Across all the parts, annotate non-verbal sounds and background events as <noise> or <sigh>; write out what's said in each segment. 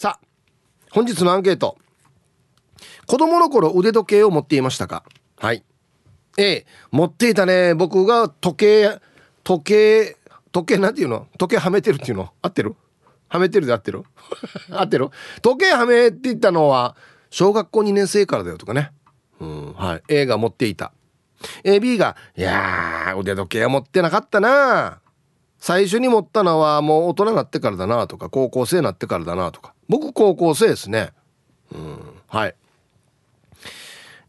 さあ本日のアンケート。子供の頃腕時計を持っていましたか？はい。A 持っていたね。僕が時計時計時計なんていうの？時計はめてるっていうの？合ってる？はめてるで合ってる？<laughs> 合ってる？時計はめって言ったのは小学校2年生からだよとかね。うんはい。A が持っていた。AB が「いやー腕時計は持ってなかったな最初に持ったのはもう大人になってからだなとか高校生になってからだなとか。僕高校生ですね。うん。はい。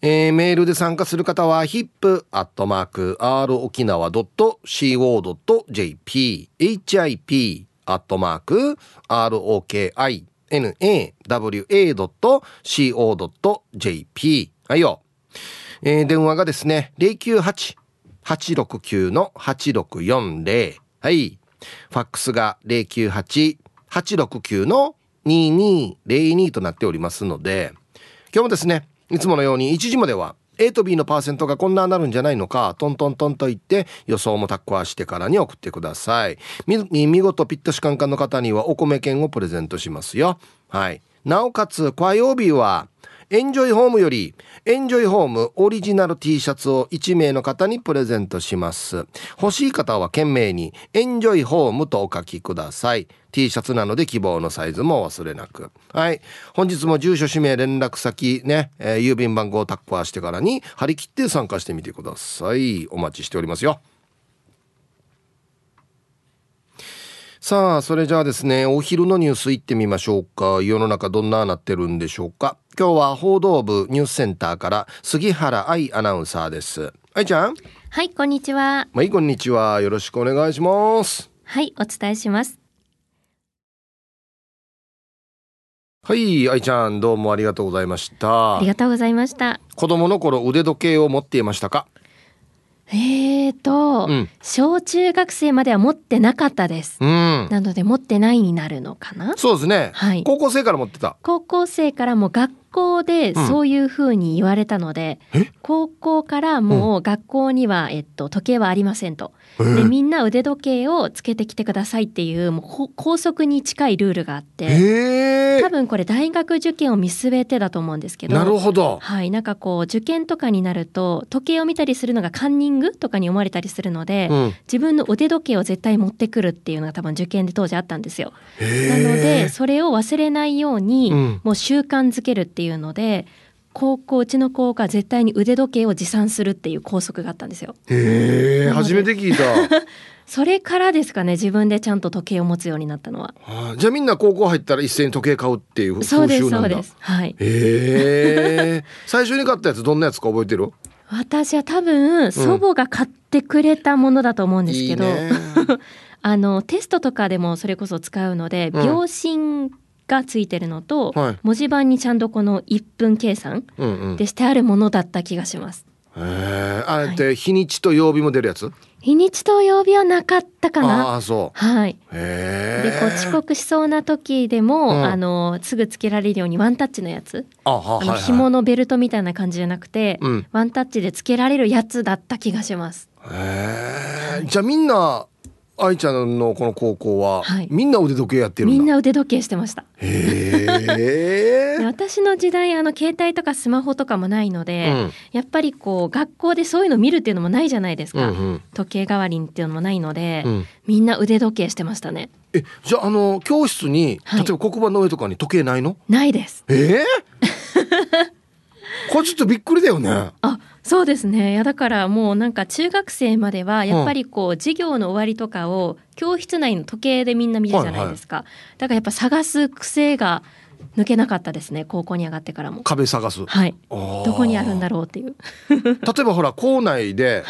えー、メールで参加する方は hip.r 沖縄 .co.jp hip アットマーク ROKINAWA.co.jp はいよ、えー、電話がですね098-869-8640はい。ファックスが098-869の2202となっておりますので今日もですねいつものように1時までは A と B のパーセントがこんななるんじゃないのかトントントンと言って予想もタッコアしてからに送ってください。見事ピットシカンカンの方にはお米券をプレゼントしますよ。はい。なおかつ火曜日はエンジョイホームよりエンジョイホームオリジナル T シャツを1名の方にプレゼントします。欲しい方は懸命にエンジョイホームとお書きください。T シャツなので希望のサイズも忘れなく。はい。本日も住所氏名連絡先ね、えー、郵便番号をタッカーしてからに張り切って参加してみてください。お待ちしておりますよ。さあそれじゃあですねお昼のニュース行ってみましょうか。世の中どんななってるんでしょうか。今日は報道部ニュースセンターから杉原愛アナウンサーです。愛ちゃん？はいこんにちは。はいこんにちは。よろしくお願いします。はいお伝えします。はい愛ちゃんどうもありがとうございました。ありがとうございました。子供の頃腕時計を持っていましたか？えーと、うん、小中学生までは持ってなかったです、うん、なので持ってないになるのかな？そうですね、はい、高校生から持ってた。高校生からも学校でそういうふうに言われたので、うん、高校からもう学校には、えっと、時計はありませんと。でみんな腕時計をつけてきてくださいっていうもう校則に近いルールがあって多分これ大学受験を見据えてだと思うんですけどなるほど。はいなんかこう受験とかになると時計を見たりするのがカンニングとかに思われたりするので、うん、自分の腕時計を絶対持ってくるっていうのが多分受験で当時あったんですよ。なのでそれを忘れないように、うん、もう習慣づけるっていうので高校うちの子が絶対に腕時計を持参するっていう校則があったんですよ。へえ初めて聞いた。<laughs> それからですかね自分でちゃんと時計を持つようになったのは。はあ、じゃあみんな高校入ったら一斉に時計買うっていうそうですそうです。はい。へえ。<laughs> 最初に買ったやつどんなやつか覚えてる？私は多分祖母が買ってくれたものだと思うんですけど、うんいい <laughs> あのテストとかでもそれこそ使うので、うん、秒針がついてるのと、はい、文字盤にちゃんとこの1分計算でしてあるものだった気がします。へえあれって日にちと曜日も出るやつ、はい、日にちと曜日はなかったかな。ああそう。はい。でこう遅刻しそうな時でも、うん、あのすぐつけられるようにワンタッチのやつ。あはあの紐のベルトみたいな感じじゃなくて、うん、ワンタッチでつけられるやつだった気がします。へえじゃあみんな愛ちゃんのこの高校は、はい、みんな腕時計やってるみんな腕時計してました。へえ <laughs> 私の時代あの携帯とかスマホとかもないので、うん、やっぱりこう学校でそういうの見るっていうのもないじゃないですか、うんうん、時計代わりにっていうのもないので、うん、みんな腕時計してましたね。えじゃああの教室に、例えば黒板の上とかに時計ないの？ないです。えー？これちょっとびっくりだよね。あそうですね。いやだからもうなんか中学生まではやっぱりこう、授業の終わりとかを教室内の時計でみんな見るじゃないですか、はいはい、だからやっぱ探す癖が抜けなかったですね高校に上がってからも。壁探す。はい。どこにあるんだろうっていう。<laughs> 例えばほら校内で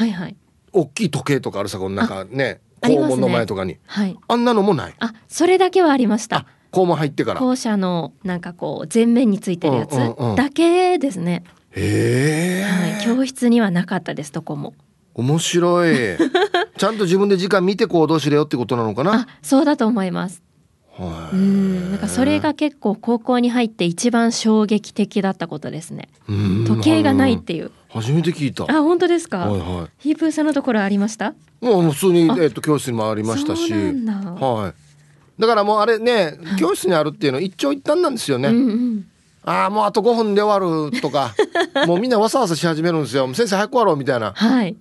大きい時計とかあるさこのなんかね校門の前とかに、ね、はい、あんなのもない。あそれだけはありました校門入ってから。校舎のなんかこう前面についてるやつだけですね、へえ、はい、教室にはなかったですどこも。面白い。<laughs> ちゃんと自分で時間見て行動しれよってことなのかな？そうだと思います。うん。なんかそれが結構高校に入って一番衝撃的だったことですね。時計がないっていう。初めて聞いた。あ本当ですか、はいはい、ヒープーさんのところありました？もう普通にえっと教室にもありましたし。はいだからもうあれね、教室にあるっていうの一長一短なんですよね、うんうん。ああもうあと5分で終わるとか <laughs> もうみんなわさわさし始めるんですよ。先生早く終わろうみたいなはい。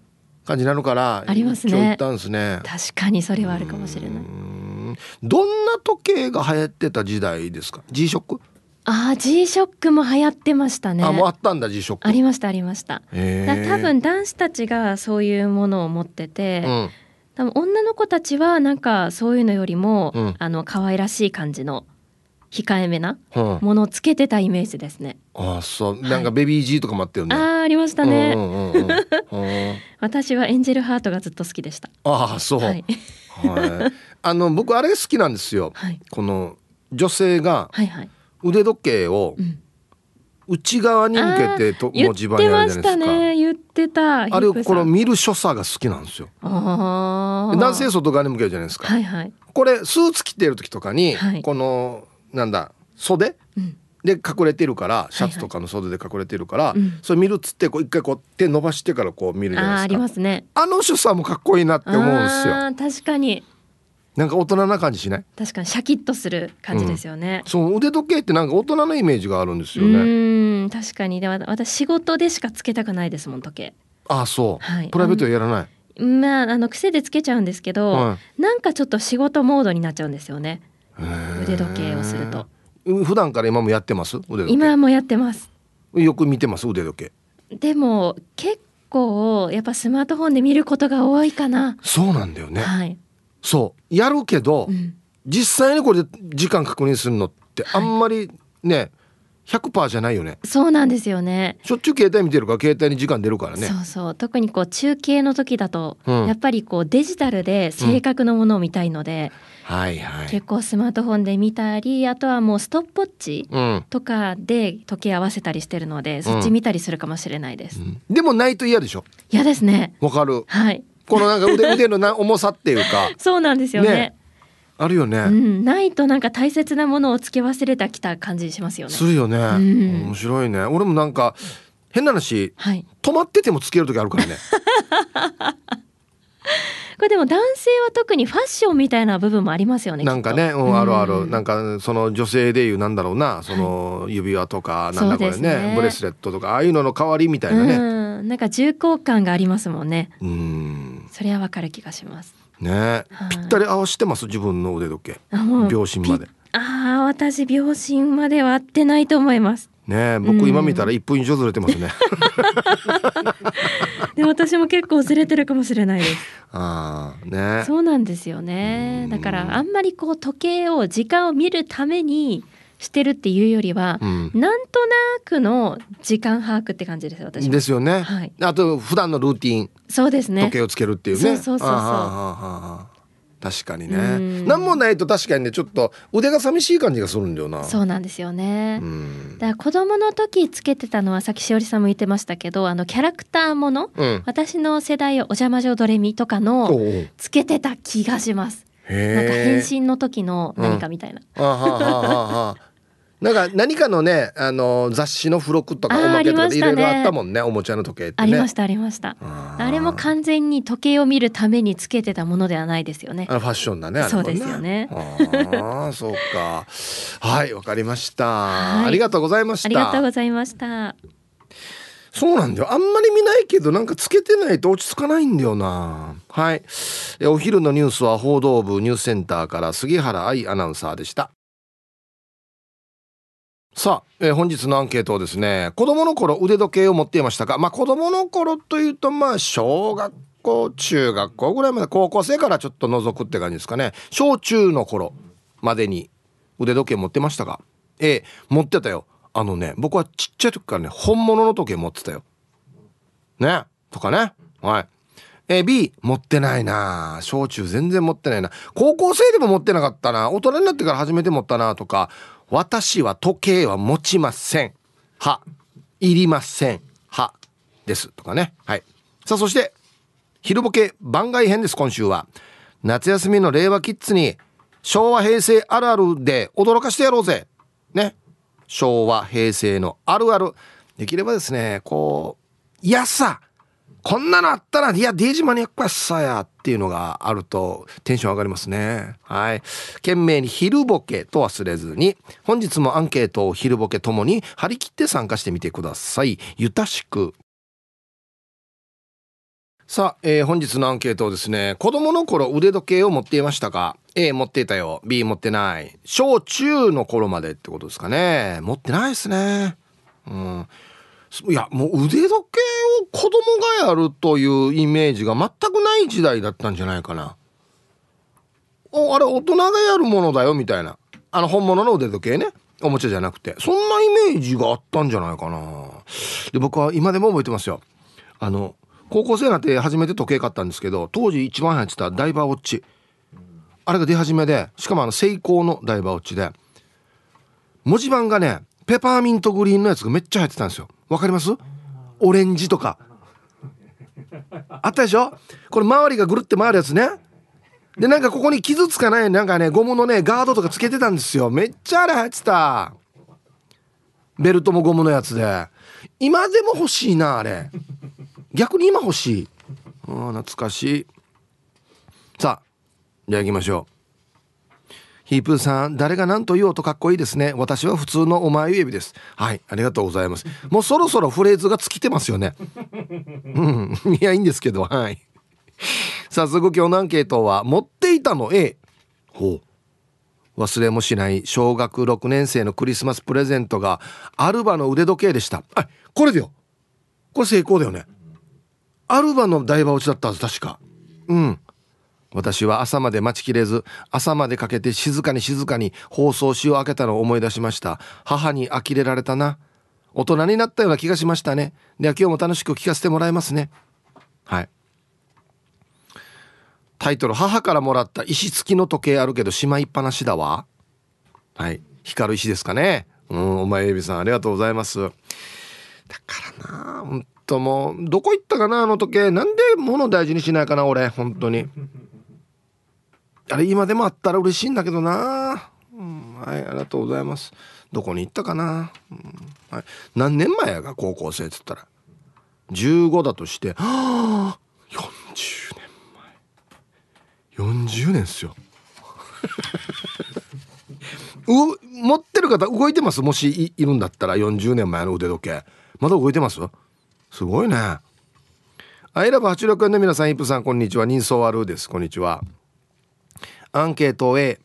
感じなのからありますね。一長一短ですね。確かにそれはあるかもしれない。うん。どんな時計が流行ってた時代ですか？G ショック、ああ G ショックも流行ってましたね。あもうあったんだ G ショック。ありましたありました。多分男子たちがそういうものを持ってて、うん多分女の子たちはなんかそういうのよりも、うん。あの可愛らしい感じの控えめなうん、ものをつけてたイメージですね。あそう。なんかベビー G とかもあったよね、ああありましたね、うんうんうん <laughs> うん。私はエンジェルハートがずっと好きでした。ああそう、ははいい、あの僕あれ好きなんですよ、はい。この女性がはいはい。腕時計をうん内側に向けてと文字盤にてましたあるじゃないですか。ね。言ってた。あれこの見る所作が好きなんですよ。男性外側に向けるじゃないですか、はいはい。これスーツ着てる時とかに、はい。このなんだ袖うん。で隠れてるからシャツとかの袖で隠れてるから、うん。それ見るっつってこう一回こう手伸ばしてからこう見るじゃああありないですか。ますね。あの所作もかっこいいなって思うんですよ。ああ確かになんか大人な感じしない？確かにシャキッとする感じですよね。そう腕時計ってなんか大人のイメージがあるんですうよね。ーん確かに。でも私仕事でしかつけたくないですもん時計。ああそう、はい。プライベートはやらない？まああの癖でつけちゃうんですけど、はなんかちょっと仕事モードになっちゃうんですよね。腕時計をすると。うん普段から今もやってます？今もやってます。よく見てます？腕時計。でも結構やっぱスマートフォンで見ることが多いかな、そうなんだよね、はい、そう。やるけど、うん、実際にこれで時間確認するのってあんまりね、100%じゃないよね。そうなんですよね。しょっちゅう携帯見てるから携帯に時間出るからね。そうそう。特にこう中継の時だと、うん。やっぱりこうデジタルで正確なものを見たいので、はいはい。結構スマートフォンで見たりあとはもうストップウォッチうん、とかで時計合わせたりしてるのでそっち見たりするかもしれないです。うん。でもないと嫌でしょ？嫌ですね。わかる。はい。このなんか腕腕のな重さっていうか。<laughs> そうなんですよね。ね。あるよね、うん、ないとなんか大切なものをつけ忘れたきた感じしますよね。するよね、ん。面白いね。俺もなんか変な話はい。止まっててもつける時あるからね。<laughs> これでも男性は特にファッションみたいな部分もありますよね。なんかね、うん、あるある、うん。なんかその女性でいうなんだろうな。その指輪とか、なんだこれそうですねね。ブレスレットとかああいうのの代わりみたいなね。うん、なんか重厚感がありますもんね。うんそれはわかる気がします。ね、はい。ぴったり合わせてます？自分の腕時計。秒針まで。ぴああ、私秒針までは合ってないと思います。ね。僕今見たら1分以上ずれてますね。<laughs> でも私も結構ずれてるかもしれないです。<laughs> ああね。そうなんですよね。だからあんまりこう時計を時間を見るためにしてるっていうよりは、うん。なんとなくの時間把握って感じです私は。ですよね、はい。あと普段のルーティン。そうですね。時計をつけるっていうね。そうそうそうそう。確かにね。うん。何もないと確かにねちょっと腕が寂しい感じがするんだよな。そうなんですよね、うん。だから子供の時つけてたのはさっきしおりさんも言ってましたけどあのキャラクターものうん。私の世代お邪魔女ドレミとかおのう。つけてた気がします。へなんか変え身の時の何かみたいな、あはあはあはあはあなんか何かのねあの雑誌の付録とかおまけとかいろいろあったもんねおもちゃの時計ってね。ありましたありました。あれも完全に時計を見るためにつけてたものではないですよね。あのファッションだねあれもそうですよね。ああそうか。はいわかりました、はい。ありがとうございました。ありがとうございました。そうなんだよ。あんまり見ないけどなんかつけてないと落ち着かないんだよな。はい。えお昼のニュースは報道部ニュースセンターから杉原愛アナウンサーでしたさあ、えー本日のアンケートをですね子供の頃腕時計を持っていましたかまあ子供の頃というとまあ小学校中学校ぐらいまで高校生からちょっと覗くって感じですかね。小中の頃までに腕時計持ってましたか A 持ってたよ。あのね僕はちっちゃい時からね本物の時計持ってたよ。ね？とかね？はい。えー B 持ってないな。小中全然持ってないな。高校生でも持ってなかったな。大人になってから初めて持ったな。とか私は時計は持ちません。は。いりません。は。です。とかね。はい。さあそして昼ボケ番外編です今週は。夏休みの令和キッズに昭和平成あるあるで驚かしてやろうぜ。ね。昭和平成のあるある。できればですねこう「やさ」こんなのあったら、いや、デージマニアックやさやっていうのがあるとテンション上がりますね。はい。懸命に昼ボケと忘れずに、本日もアンケートを昼ボケともに張り切って参加してみてください。ゆたしく。さあ、えー、本日のアンケートをですね、子供の頃腕時計を持っていましたか ?A 持っていたよ。B 持ってない。小中の頃までってことですかね。持ってないですね。うん。いや、もう腕時計を子供がやるというイメージが全くない時代だったんじゃないかな。お、あれ大人がやるものだよみたいな。あの本物の腕時計ね。おもちゃじゃなくて。そんなイメージがあったんじゃないかな。で、僕は今でも覚えてますよ。あの、高校生になって初めて時計買ったんですけど当時一番流行ってたダイバーウォッチあれが出始めでしかもあのセイコーのダイバーウォッチで文字盤がねペパーミントグリーンのやつがめっちゃ入ってたんですよわかります？オレンジとか。あったでしょ？これ周りがぐるって回るやつね。でなんかここに傷つかないなんかねゴムのねガードとかつけてたんですよ。めっちゃあれ入ってた。ベルトもゴムのやつで。今でも欲しいなあれ。逆に今欲しい。あ懐かしい。さあじゃあ行きましょう。ヒープーさん誰が何と言おうとかっこいいですね。私は普通のお前指です。はいありがとうございます。もうそろそろフレーズが尽きてますよね。うん。<laughs> いやいいんですけどはい。早速今日のアンケートは持っていたの A ほう。忘れもしない小学6年生のクリスマスプレゼントがアルバの腕時計でした。あこれだよ。これ成功だよね。アルバの台場落ちだったはず確か。うん。私は朝まで待ちきれず朝までかけて静かに静かに放送しを開けたのを思い出しました。母に呆れられたな。大人になったような気がしましたね。では今日も楽しく聞かせてもらいますね。はい。タイトル母からもらった石付きの時計あるけどしまいっぱなしだわ。はい。光る石ですかね。うんお前エビさんありがとうございます。だからな本ともうどこ行ったかなあの時計。なんで物大事にしないかな俺本当に。あれ今でもあったら嬉しいんだけどな、うん、はいありがとうございます。どこに行ったかな、うん、はい、何年前やが高校生っつったら。15だとして。はあ40年前。40年っすよ。<laughs> う持ってる方動いてます？もしいるんだったら。40年前の腕時計。まだ動いてます？すごいね。アイラブ86円の皆さんイップさんこんにちは。人相あるです。こんにちは。アンケート A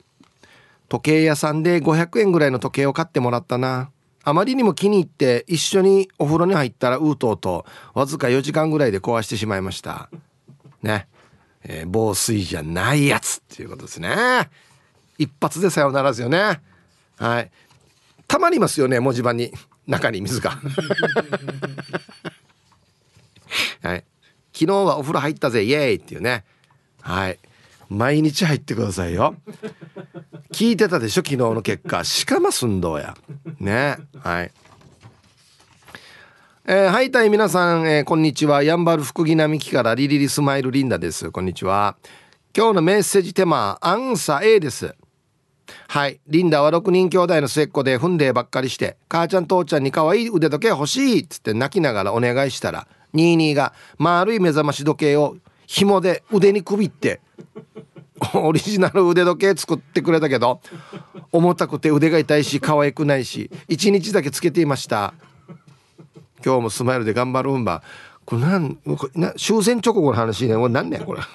時計屋さんで500円ぐらいの時計を買ってもらったな。あまりにも気に入って一緒にお風呂に入ったらうーとうとわずか4時間ぐらいで壊してしまいました。ね。えー、防水じゃないやつっていうことですね。一発でさよならですよね。はい。たまりますよね文字盤に。中に水が。<laughs> はい。昨日はお風呂入ったぜ、イエーイっていうね。はい。毎日入ってくださいよ。聞いてたでしょ昨日の結果。しかますんどうや。ね。はい。えー、はいたい皆さん、えー、こんにちは。やんばる福木並木からリリリスマイルリンダです。こんにちは。今日のメッセージテーマ、アンサー A です。はい。リンダは6人兄弟の末っ子で踏んでばっかりして、母ちゃん父ちゃんに可愛い腕時計欲しいっつって泣きながらお願いしたら、22が丸い目覚まし時計を紐で腕にくびって <laughs> オリジナル腕時計作ってくれたけど重たくて腕が痛いし可愛くないし1日だけつけていました。今日もスマイルで頑張るんば。これなんこれな終戦直後の話ね。これ何ねこれ。<laughs>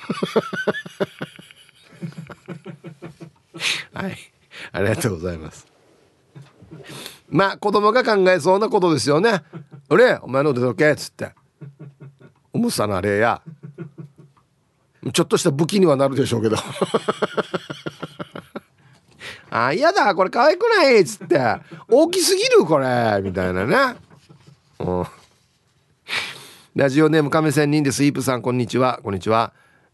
はい。ありがとうございます。まあ子供が考えそうなことですよね「俺お前の腕時計」っつって重さなれや。ちょっとした武器にはなるでしょうけど。<laughs> あ嫌だこれ可愛くないっつって。大きすぎるこれ。みたいなね。うん。ラジオネーム亀仙人ですイープさんこんにちは。こんにちは。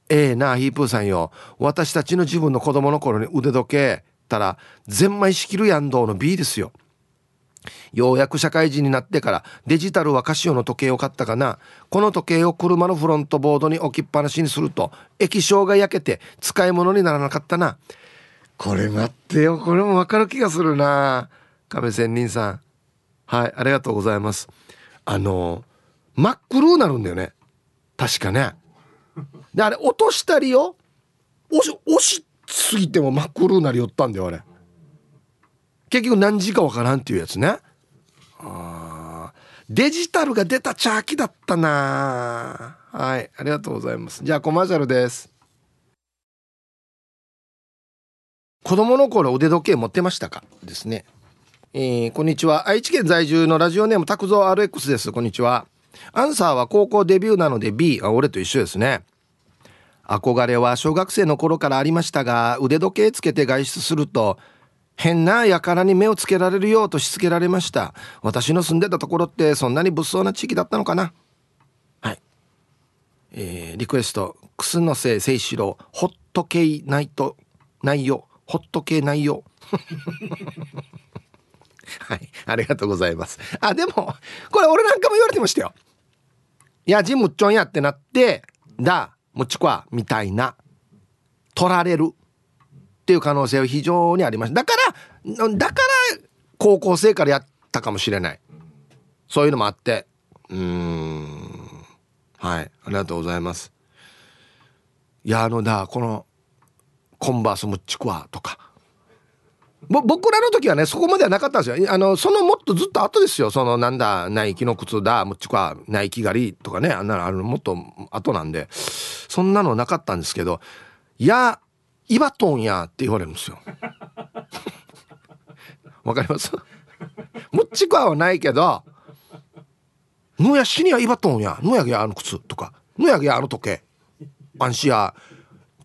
ええー、なヒープーさんよ。私たちの自分の子供の頃に腕時計たらゼンマイ仕切るやんどうの B ですよ。ようやく社会人になってからデジタルはカシオの時計を買ったかな。この時計を車のフロントボードに置きっぱなしにすると液晶が焼けて使い物にならなかったな。これ待ってよ。これもわかる気がするな。亀仙人さん。はいありがとうございます。あの真っ黒になるんだよね。確かね。であれ落としたりよ。押し押しすぎても真っ黒になりよったんだよあれ。結局何時かわからんっていうやつね。あデジタルが出たチャーキだったな。はいありがとうございます。じゃあコマーシャルです。子供の頃腕時計持ってましたか？ですね。えー、こんにちは。愛知県在住のラジオネーム拓蔵 RX です。こんにちは。アンサーは高校デビューなので B あ俺と一緒ですね。憧れは小学生の頃からありましたが腕時計つけて外出すると変な輩に目をつけられるようとしつけられました。私の住んでたところってそんなに物騒な地域だったのかな。はい。えー、リクエスト楠のせ誠志郎ホットケイナイト内容。ホット系内容。<laughs> はい。ありがとうございます。あでもこれ俺なんかも言われてましたよ。やジムっちょんやってなってだもちこわみたいな。取られる。っていう可能性は非常にありましただからだから高校生からやったかもしれない。そういうのもあって。うん。はい。ありがとうございます。いやあのだこのコンバースムッチクワとか。僕らの時はねそこまではなかったんですよ。あのそのもっとずっと後ですよ。そのなんだナイキの靴だムッチクワナイキ狩りとかねあんなのあるのもっと後なんで。そんなのなかったんですけど。いやイバトンやって言われるんですよ。<laughs> わかります？ムッチクワはないけどぬやしにはイバトンや。ぬやげやあの靴とか。ぬやげやあの時計。アンシア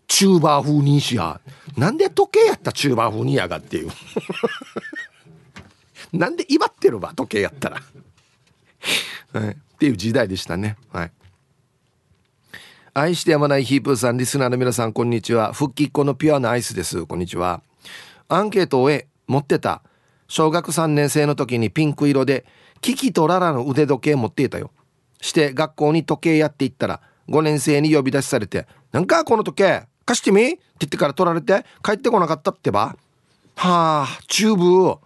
チューバー風にしや。なんで時計やったチューバー風にやがっていう。<laughs> なんで威張ってるわ時計やったら。はい、っていう時代でしたね。はい。愛してやまないヒープーさんリスナーの皆さんこんにちは。復帰っ子のピュアなアイスです。こんにちは。アンケートを終え持ってた。小学3年生の時にピンク色でキキとララの腕時計持っていたよ。して学校に時計やっていったら5年生に呼び出しされて「なんかこの時計貸してみ?」って言ってから取られて帰ってこなかったってば。はあチュー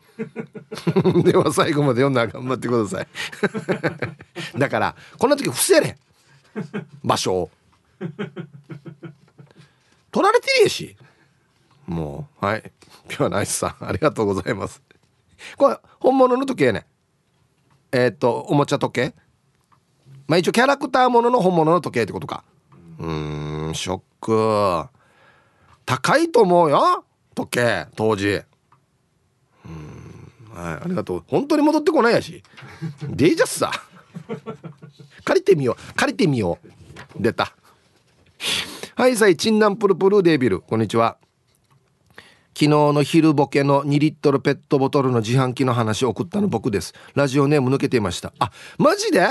ブでは最後まで読んだら頑張ってください。<laughs> だからこんな時伏せれ。場所を。<laughs> 取られてるやし。もうはい。今日はナイスさんありがとうございます。これ本物の時計ね。えっ、とおもちゃ時計。まあ一応キャラクターものの本物の時計ってことか。うんショック。高いと思うよ時計当時。うんはい。ありがとう。本当に戻ってこないやし。デイジャスさ。借りてみよう。借りてみよう。出た。はいさいチンナンプルプルデービル。こんにちは。昨日の昼ボケの2リットルペットボトルの自販機の話を送ったの僕です。ラジオネーム抜けていました。あマジで？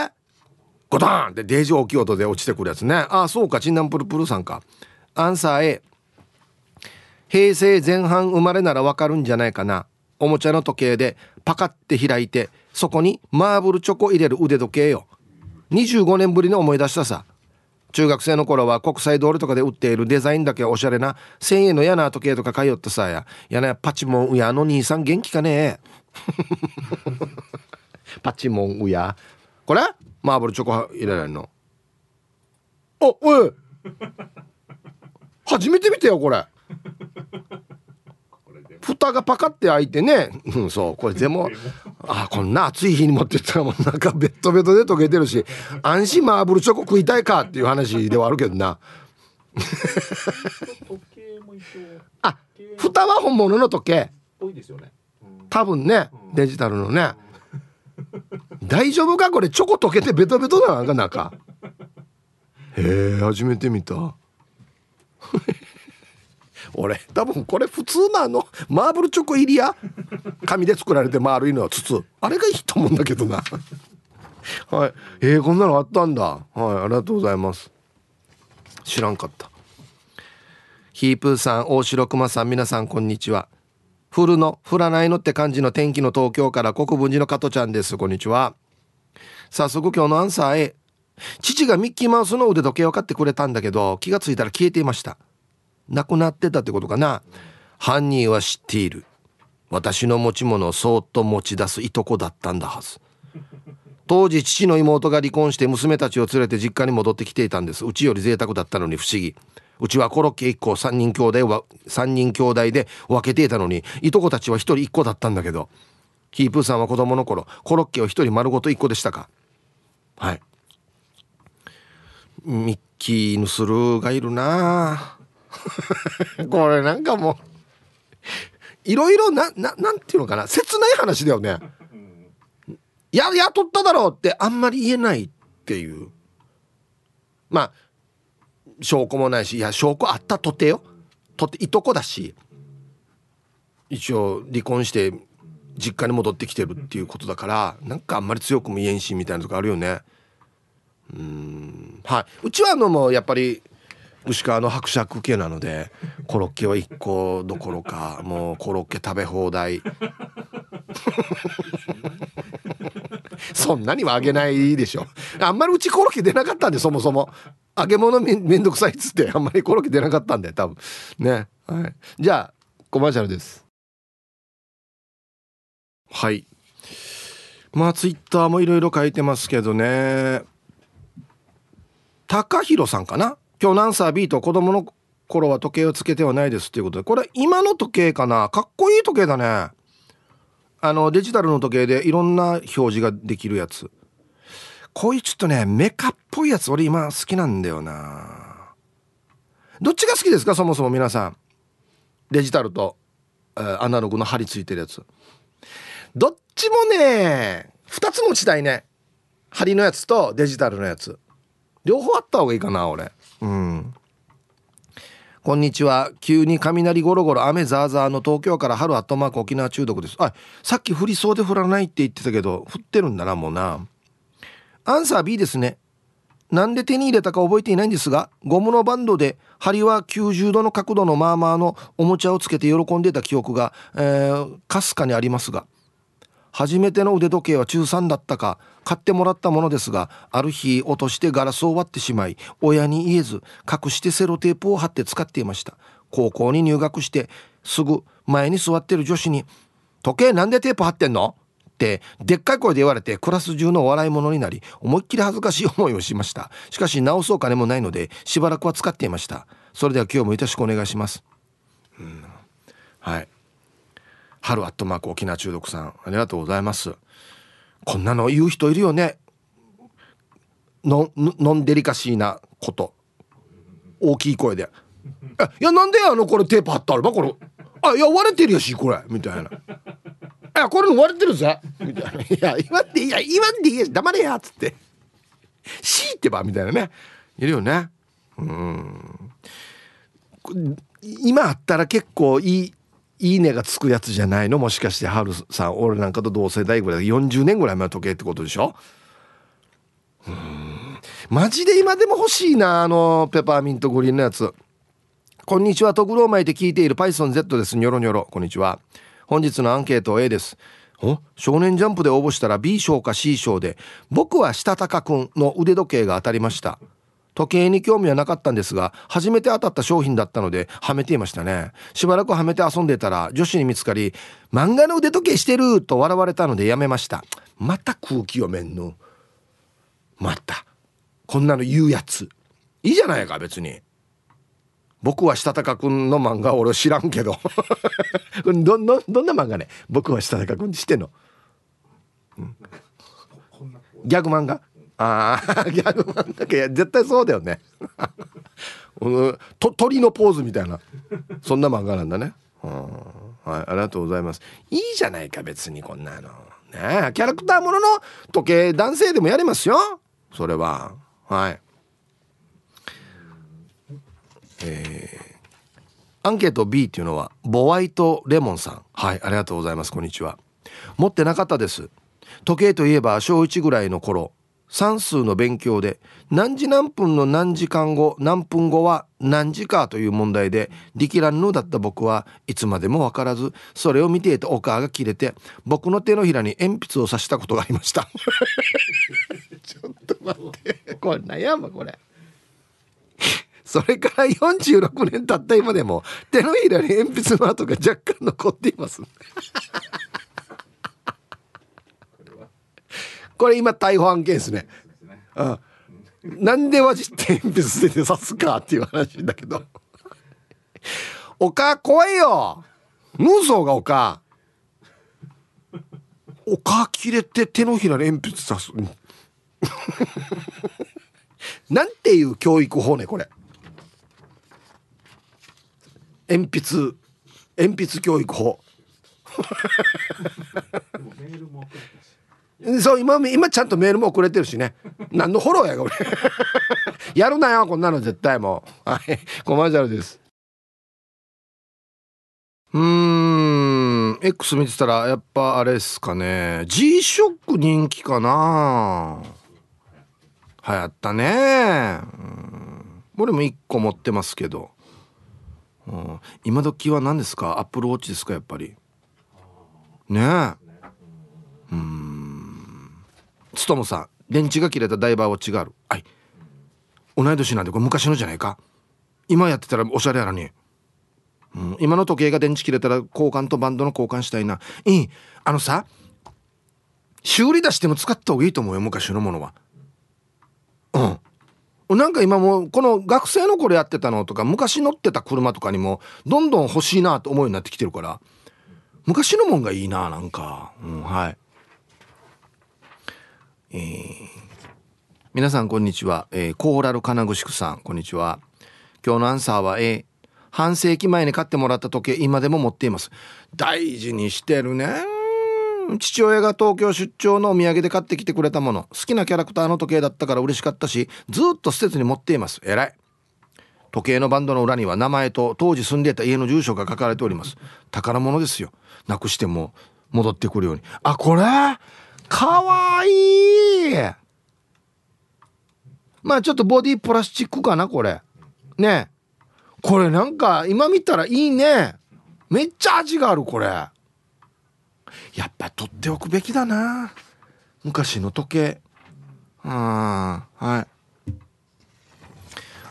ゴタンってデージ大きい音で落ちてくるやつね。あそうかチンナンプルプルさんか。アンサー A 平成前半生まれならわかるんじゃないかな。おもちゃの時計でパカって開いてそこにマーブルチョコ入れる腕時計よ。25年ぶりに思い出したさ。中学生の頃は国際通りとかで売っているデザインだけおしゃれな1000円の嫌な時計とか通ってさや。やなパチモンウヤの兄さん元気かね？<laughs> パチモンウヤ。これ？マーブルチョコ入れられるの？あおい。初めて見てよこれ。蓋がパカって開いてね、うん、そう。これでもあこんな暑い日に持ってったらもうなんかベッドベトで溶けてるし安心マーブルチョコ食いたいかっていう話ではあるけどな。あ蓋は本物の時計。多分ねデジタルのね。大丈夫か？これチョコ溶けてベトベトなのか中へえ初めて見た俺。多分これ普通のあのマーブルチョコ入りや紙で作られて丸いのは筒。あれがいいと思うんだけどな。はい。えー、こんなのあったんだ。はいありがとうございます。知らんかった。ヒープーさん大城熊さん皆さんこんにちは。降るの降らないのって感じの天気の東京から国分寺の加トちゃんです。こんにちは。早速今日のアンサー A 父がミッキーマウスの腕時計を買ってくれたんだけど気がついたら消えていました。亡くなってたってことかな。犯人は知っている。私の持ち物をそっと持ち出すいとこだったんだはず。当時父の妹が離婚して娘たちを連れて実家に戻ってきていたんです。うちより贅沢だったのに不思議。うちはコロッケ1個3人兄弟は3人兄弟で分けていたのにいとこたちは1人1個だったんだけど。キープーさんは子供の頃コロッケを1人丸ごと1個でしたか？はい。ミッキーヌスルーがいるな <laughs> これなんかもういろいろなななんていうのかな切ない話だよね。や雇っただろうってあんまり言えないっていう。まあ証拠もないしいや証拠あったとてよ。とていとこだし一応離婚して実家に戻ってきてるっていうことだからなんかあんまり強くも言えんしみたいなとこあるよね。うん。はい。うちはあのもうやっぱり牛川の伯爵系なのでコロッケは1個どころかもうコロッケ食べ放題。<laughs> そんなにはあげないでしょ。あんまりうちコロッケ出なかったんでそもそも。揚げ物めめんどくさいっつってあんまりコロッケ出なかったんで多分。ね。はい。じゃあコマーシャルです。はい。まあツイッターもいろいろ書いてますけどね。高弘さんかな？今日ナンサー B と子供の頃は時計をつけてはないですっていうことでこれ今の時計かな？かっこいい時計だね。あのデジタルの時計でいろんな表示ができるやつ。こういうちょっとねメカっぽいやつ俺今好きなんだよな。どっちが好きですか？そもそも皆さん。デジタルと、えー、アナログの貼り付いてるやつ。どっちもね2つ持ちたいね。針のやつとデジタルのやつ。両方あった方がいいかな俺。うん。こんにちは。急に雷ゴロゴロ雨ザーザーの東京から春アットマーク沖縄中毒です。あさっき降りそうで降らないって言ってたけど降ってるんだなもうな。アンサー B ですね。なんで手に入れたか覚えていないんですがゴムのバンドで針は90度の角度のまあまあのおもちゃをつけて喜んでた記憶がえかすかにありますが。初めての腕時計は中3だったか買ってもらったものですがある日落としてガラスを割ってしまい親に言えず隠してセロテープを貼って使っていました。高校に入学してすぐ前に座ってる女子に「時計なんでテープ貼ってんの?」ってでっかい声で言われてクラス中の笑い物になり思いっきり恥ずかしい思いをしました。しかし直すお金もないのでしばらくは使っていました。それでは今日もよろしくお願いします、うん、はい。春アットマーク沖縄中毒さんありがとうございます。こんなの言う人いるよね。ノンデリカシーなこと。大きい声で「いやなんであのこれテープ貼ってあるばこれ。あいや割れてるやしこれ」みたいな「あこれ割れてるぜ」みたいな「いや言わんでいい。や言わんでいいや黙れや」っつって「しいてば」みたいなね。いるよね。うん。今あったら結構いいいいねがつくやつじゃないの？もしかしてハルさん俺なんかと同世代ぐらい40年ぐらい前の時計ってことでしょ？うん。マジで今でも欲しいなあのペパーミントグリーンのやつ。こんにちはトグローマイで聞いている PythonZ です。ニョロニョロ。こんにちは。本日のアンケート A です。お？少年ジャンプで応募したら B 賞か C 賞で。僕はしたたかくんの腕時計が当たりました。時計に興味はなかったんですが初めて当たった商品だったのではめていましたね。しばらくはめて遊んでたら女子に見つかり「漫画の腕時計してる!」と笑われたのでやめました。また空気読めんの。また。こんなの言うやつ。いいじゃないか別に。僕はしたたかくんの漫画俺知らんけど。<laughs> どどどんな漫画ね？僕はしたたかくん知ってんの、うん、ギャグ漫画？ああ <laughs> ギャグ漫画いや絶対そうだよね。<laughs> と鳥のポーズみたいな。そんな漫画なんだね。はいありがとうございます。いいじゃないか別にこんなの。ねキャラクターものの時計男性でもやりますよ。それは。はい。えー、アンケート B っていうのはボワイトレモンさん。はいありがとうございます。こんにちは。持ってなかったです。時計といえば小1ぐらいの頃。算数の勉強で何時何分の何時間後何分後は何時かという問題で力乱のだった僕はいつまでも分からずそれを見ていたお母が切れて僕の手のひらに鉛筆を刺したことがありました。ちょっと待って。これ悩むこれ。それから46年経った今でも手のひらに鉛筆の跡が若干残っていますこれ今逮捕案件ですね。うん。なんでわじって鉛筆捨てて刺すかっていう話だけど。おか怖いよ。ヌーソーがおか。おか切れて手のひらで鉛筆刺す。<laughs> なんていう教育法ねこれ。鉛筆鉛筆教育法そう今今ちゃんとメールも送れてるしね。<laughs> 何のフォローやが俺 <laughs> やるなよこんなの絶対もう。はい。コマーシャルです。うーん。X 見てたらやっぱあれっすかね。G ショック人気かな。流行ったね。うん。俺も1個持ってますけど、うん、今時は何ですか？アップルウォッチですかやっぱり。ね。えうんつともさん電池が切れたダイバーウォッチがあるはい同い年なんでこれ昔のじゃないか。今やってたらおしゃれやらに、うん、今の時計が電池切れたら交換とバンドの交換したいな。いいあのさ修理出しても使った方がいいと思うよ昔のものは。うん。なんか今もこの学生の頃やってたのとか昔乗ってた車とかにもどんどん欲しいなと思うようになってきてるから。昔のもんがいいななんか、うん、はい。えー、皆さんこんにちは、えー、コーラル金具宿さん。こんにちは。今日のアンサーは A 半世紀前に買ってもらった時計今でも持っています。大事にしてるね。父親が東京出張のお土産で買ってきてくれたもの。好きなキャラクターの時計だったから嬉しかったしずっと施設に持っています。えらい。時計のバンドの裏には名前と当時住んでいた家の住所が書かれております。宝物ですよ。なくしても戻ってくるように。あこれ？かわいい。まあちょっとボディプラスチックかなこれ。ね。これなんか今見たらいいね。めっちゃ味があるこれ。やっぱ取っておくべきだな。昔の時計。あはい。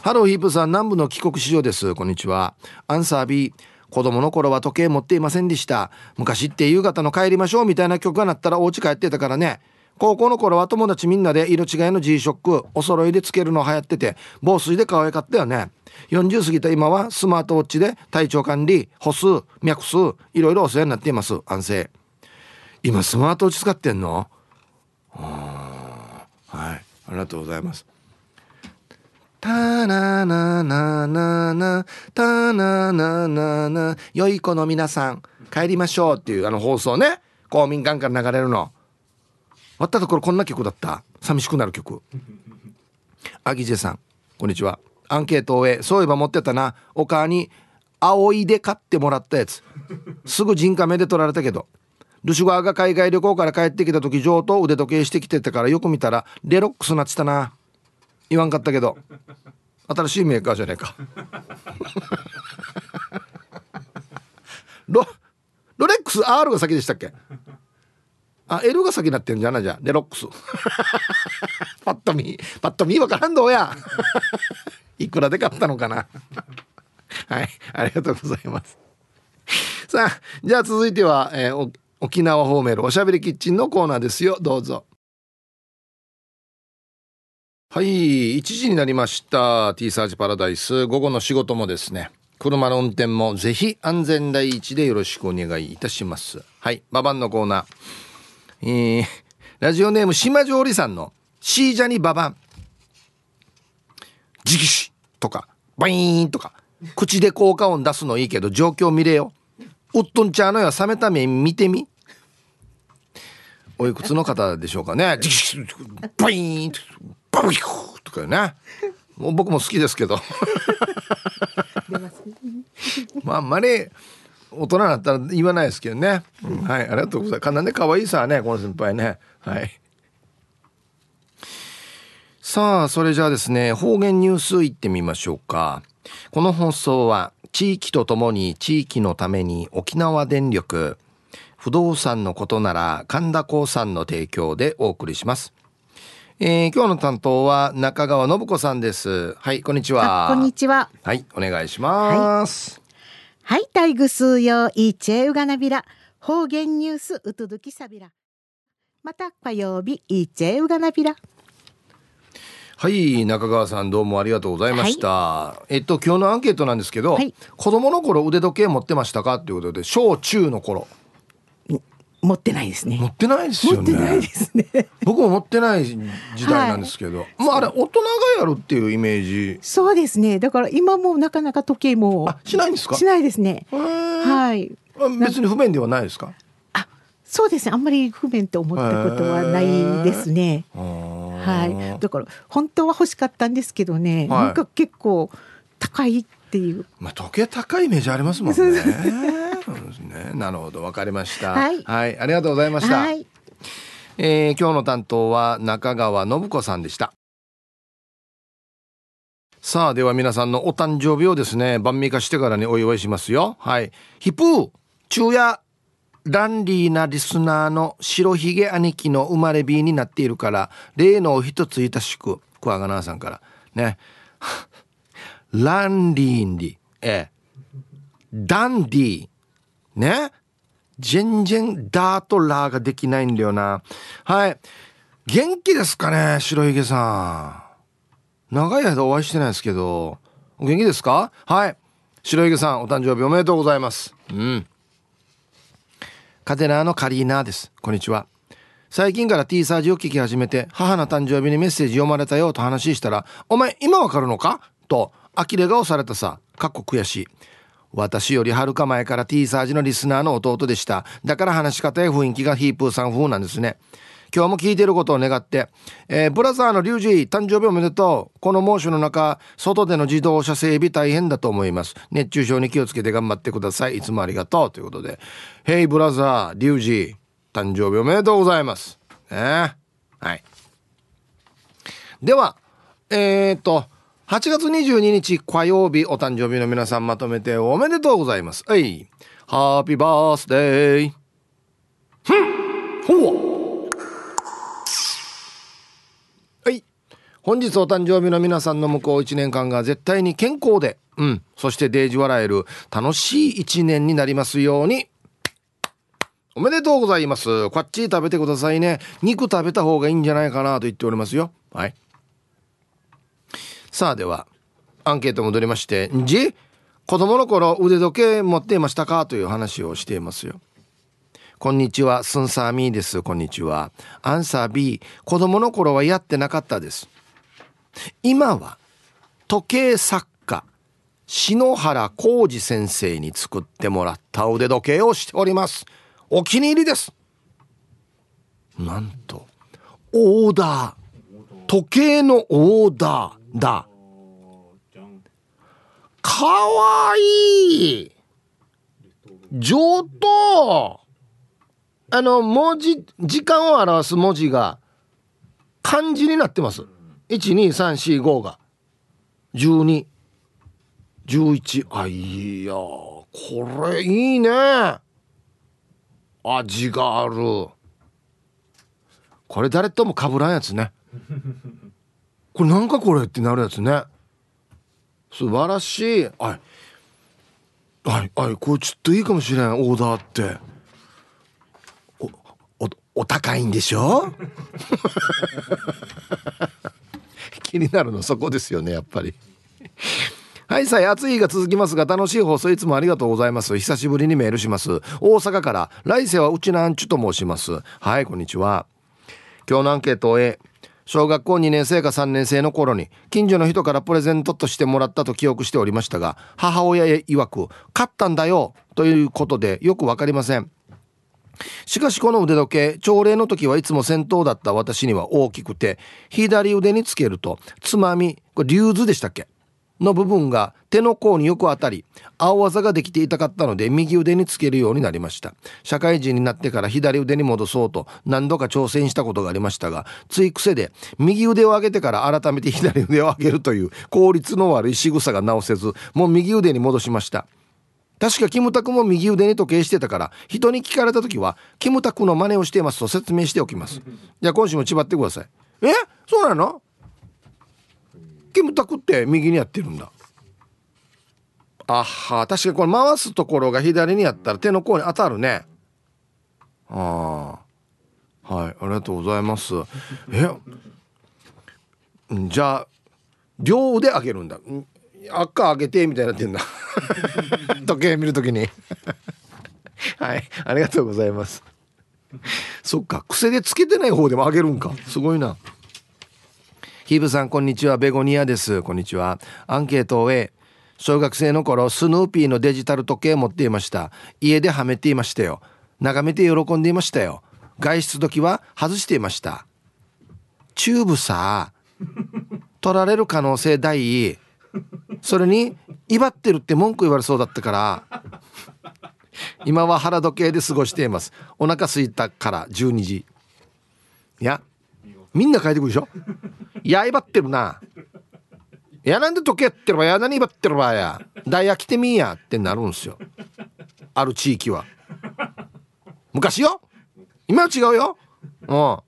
ハローヒープさん。南部の帰国子女です。こんにちは。アンサー B 子供の頃は時計持っていませんでした。昔って夕方の帰りましょうみたいな曲が鳴ったらお家帰ってたからね。高校の頃は友達みんなで色違いの G ショックお揃いでつけるの流行ってて防水で可愛かったよね。40過ぎた今はスマートウォッチで体調管理歩数脈数いろいろお世話になっています。安静。今スマートウォッチ使ってんの？はい。ありがとうございます。たなななななたなななな良い子の皆さん帰りましょうっていうあの放送ね。公民館から流れるの。終わったところこんな曲だった。寂しくなる曲。アギジェさんこんにちは。アンケートを終えそういえば持ってたな。お母に葵で買ってもらったやつ。すぐ人家目で取られたけど。ルシュガーが海外旅行から帰ってきた時上等腕時計してきてたからよく見たらレロックスなってたな。言わんかったけど新しいメーカーじゃねえか。ロロレックス R が先でしたっけ？あ L が先になってんじゃなじゃレロックス。パッと見パッと見わからんどうや。いくらで買ったのかな。はいありがとうございます。さあじゃあ続いては、えー、沖縄方面のおしゃべりキッチンのコーナーですよ。どうぞ。はい1時になりました。T サージパラダイス。午後の仕事もですね。車の運転もぜひ安全第一でよろしくお願いいたします。はいババンのコーナー。えー、ラジオネーム島上里さんのシージャニババン。直視とかバイーンとか口で効果音出すのいいけど状況見れよ。うっとんちゃうのよ冷めた目見てみ。おいくつの方でしょうかね。バイーンバーとかね。もう僕も好きですけど。まああんまり大人になったら言わないですけどね、うん、はいありがとうございます。なんで可愛いさねこの先輩ね。はい。さあそれじゃあですね方言ニュースいってみましょうか。この放送は地域とともに地域のために沖縄電力不動産のことなら神田興産の提供でお送りしますえー、今日の担当は中川信子さんです。はい、こんにちは。こんにちは。はい、お願いします。はい、タイグ数用イチェウガナビラ方言ニュースうとどきさびら。また火曜日いっちゃえうがなびらはい中川さんどうもありがとうございました、はい、えっと今日のアンケートなんですけど、はい、子供の頃腕時計持ってましたか？っていうことで小中の頃持ってないですね。持ってないですよね。ね。僕も持ってない時代なんですけど、はい、まああれ大人がやるっていうイメージ。そうですね。だから今もなかなか時計もあしないんですか？しないですね。はい。別に不便ではないですか？あ、そうですね。あんまり不便と思ったことはないですね。はい。だから本当は欲しかったんですけどね。はい、なんか結構高いっていう。まあ時計高いイメージありますもんね。そうですね。なるほど、わかりました。はい、はい、ありがとうございました。はい、えー、今日の担当は中川信子さんでした。さあ、では皆さんのお誕生日をですね、晩味化してからにお祝いしますよ。はい。ヒプー、昼夜、ランリーなリスナーの白ひげ兄貴の生まれ日になっているから、例の一ついたしく、クワガナーさんから。ね。<laughs> ランリーンリ、ええ。ダンディね全然ダーとラーができないんだよな。はい。元気ですかね白ひげさん。長い間お会いしてないですけど。お元気ですか？はい。白ひげさん、お誕生日おめでとうございます。うん。カテナーのカリーナーです。こんにちは。最近から T サージを聞き始めて、母の誕生日にメッセージ読まれたよと話したら、お前今わかるのか？と、呆れ顔されたさ。かっこ悔しい。私よりはるか前から T サージのリスナーの弟でした。だから話し方や雰囲気がヒープーさん風なんですね。今日も聞いてることを願って、えー、ブラザーのリュウジ誕生日おめでとう。この猛暑の中、外での自動車整備大変だと思います。熱中症に気をつけて頑張ってください。いつもありがとう。ということで。ヘイブラザー、リュウジ誕生日おめでとうございます。ね、はい。では、えー、っと、8月22日火曜日お誕生日の皆さんまとめておめでとうございます。はい。ハッピーバースデー。ふんほはい。本日お誕生日の皆さんの向こう1年間が絶対に健康で、うん。そしてデージ笑える楽しい1年になりますように。おめでとうございます。こっち食べてくださいね。肉食べた方がいいんじゃないかなと言っておりますよ。はい。さあではアンケート戻りまして「じ子供の頃腕時計持っていましたか?」という話をしていますよ。こんにちは、スンサーミーです。こんにちは。アンサー B、子供の頃はやってなかったです。今は、時計作家、篠原浩二先生に作ってもらった腕時計をしております。お気に入りです。なんと、オーダー。時計のオーダー。だ。かわいい上等あの、文字、時間を表す文字が漢字になってます。1、2、3、4、5が。12、11。あ、いや、これいいね。味がある。これ誰とも被らんやつね。これなんかこれってなるやつね。素晴らしい。はいはいはいこれちょっといいかもしれん。オーダーって。おおお高いんでしょ？<laughs> 気になるのそこですよねやっぱり。はいさい暑い日が続きますが楽しい放送いつもありがとうございます。久しぶりにメールします。大阪から来世はうちなんちゅと申します。はいこんにちは。今日のアンケートを小学校2年生か3年生の頃に近所の人からプレゼントとしてもらったと記憶しておりましたが母親曰く「勝ったんだよ」ということでよく分かりません。しかしこの腕時計朝礼の時はいつも先頭だった私には大きくて左腕につけるとつまみこれ竜頭でしたっけ？の部分が手の甲によく当たり青技ができていたかったので右腕につけるようになりました。社会人になってから左腕に戻そうと何度か挑戦したことがありましたがつい癖で右腕を上げてから改めて左腕を上げるという効率の悪い仕草が直せずもう右腕に戻しました。確かキムタクも右腕に時計してたから人に聞かれた時はキムタクの真似をしていますと説明しておきます。じゃあ今週もちばってください。え？そうなの？キムタクって右にやってるんだ。あは確かにこれ回すところが左にやったら手の甲に当たるね。ああはい。ありがとうございます。え？じゃあ両腕上げるんだ。赤上げてみたいになってんだ <laughs> 時計見るときに。<laughs> はい。ありがとうございます。そっか。癖でつけてない方でも上げるんか。すごいな。ヒーブさんこんにちは。ベゴニアです。こんにちは。アンケートを終え小学生の頃スヌーピーのデジタル時計を持っていました。家ではめていましたよ。眺めて喜んでいましたよ。外出時は外していました。チューブさ取られる可能性大。それに威張ってるって文句言われそうだったから。今は腹時計で過ごしています。お腹すいたから12時。いやみんな帰ってくるでしょ。や威張ってるな。やなんで時計やってるわ。や何威張ってるわや。ダイヤ来てみーや。ってなるんですよ。ある地域は。昔よ。今は違うよ。うん。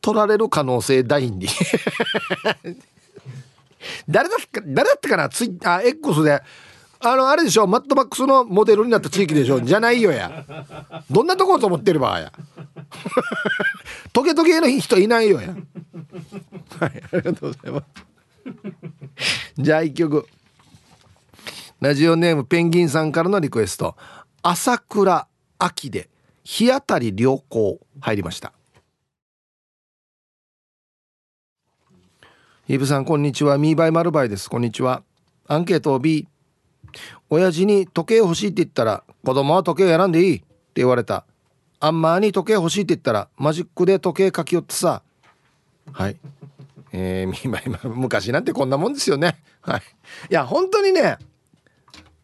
取られる可能性大に。<laughs> 誰だっ誰だったかな？ツイあ X で。あのあれでしょ。マットマックスのモデルになった地域でしょ。じゃないよや。どんなところと思ってればや。<laughs> トゲトゲの人いないよや。はいありがとうございます。じゃあ一曲。ラジオネームペンギンさんからのリクエスト。朝倉秋で日当たり良好入りました。イブさんこんにちは。ミーバイマルバイです。こんにちは。アンケートを B 親父に時計欲しいって言ったら子供は時計を選んでいいって言われた。あんまに時計欲しいって言ったらマジックで時計書きよってさ。はい。えー、<laughs> 昔なんてこんなもんですよね。はい。いや本当にね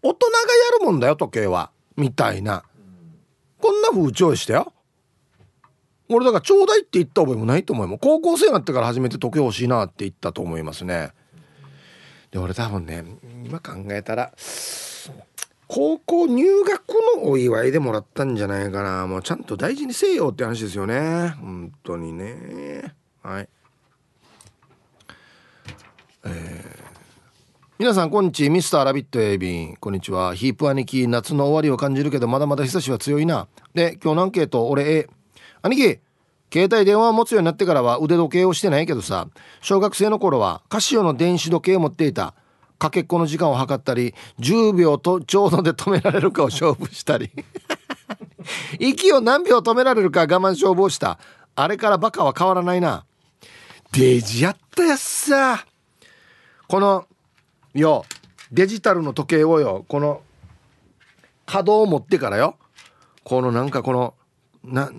大人がやるもんだよ時計は。みたいな。こんな風潮したよ。俺だからちょうだいって言った覚えもないと思うも高校生になってから初めて時計欲しいなって言ったと思いますね。で俺多分ね今考えたら高校入学のお祝いでもらったんじゃないかな。もうちゃんと大事にせよって話ですよね。本当にね。はい。えー。皆さんこんにちは。ミスターラビットエビン。こんにちは。ヒープ兄貴夏の終わりを感じるけどまだまだ久しは強いな。で今日のアンケート俺 A 兄貴携帯電話を持つようになってからは腕時計をしてないけどさ。小学生の頃はカシオの電子時計を持っていた。かけっこの時間を測ったり10秒とちょうどで止められるかを勝負したり。<laughs> 息を何秒止められるか我慢勝負をした。あれからバカは変わらないな。デジやったやつさ。このよデジタルの時計をよこの稼働を持ってからよこのなんかこのな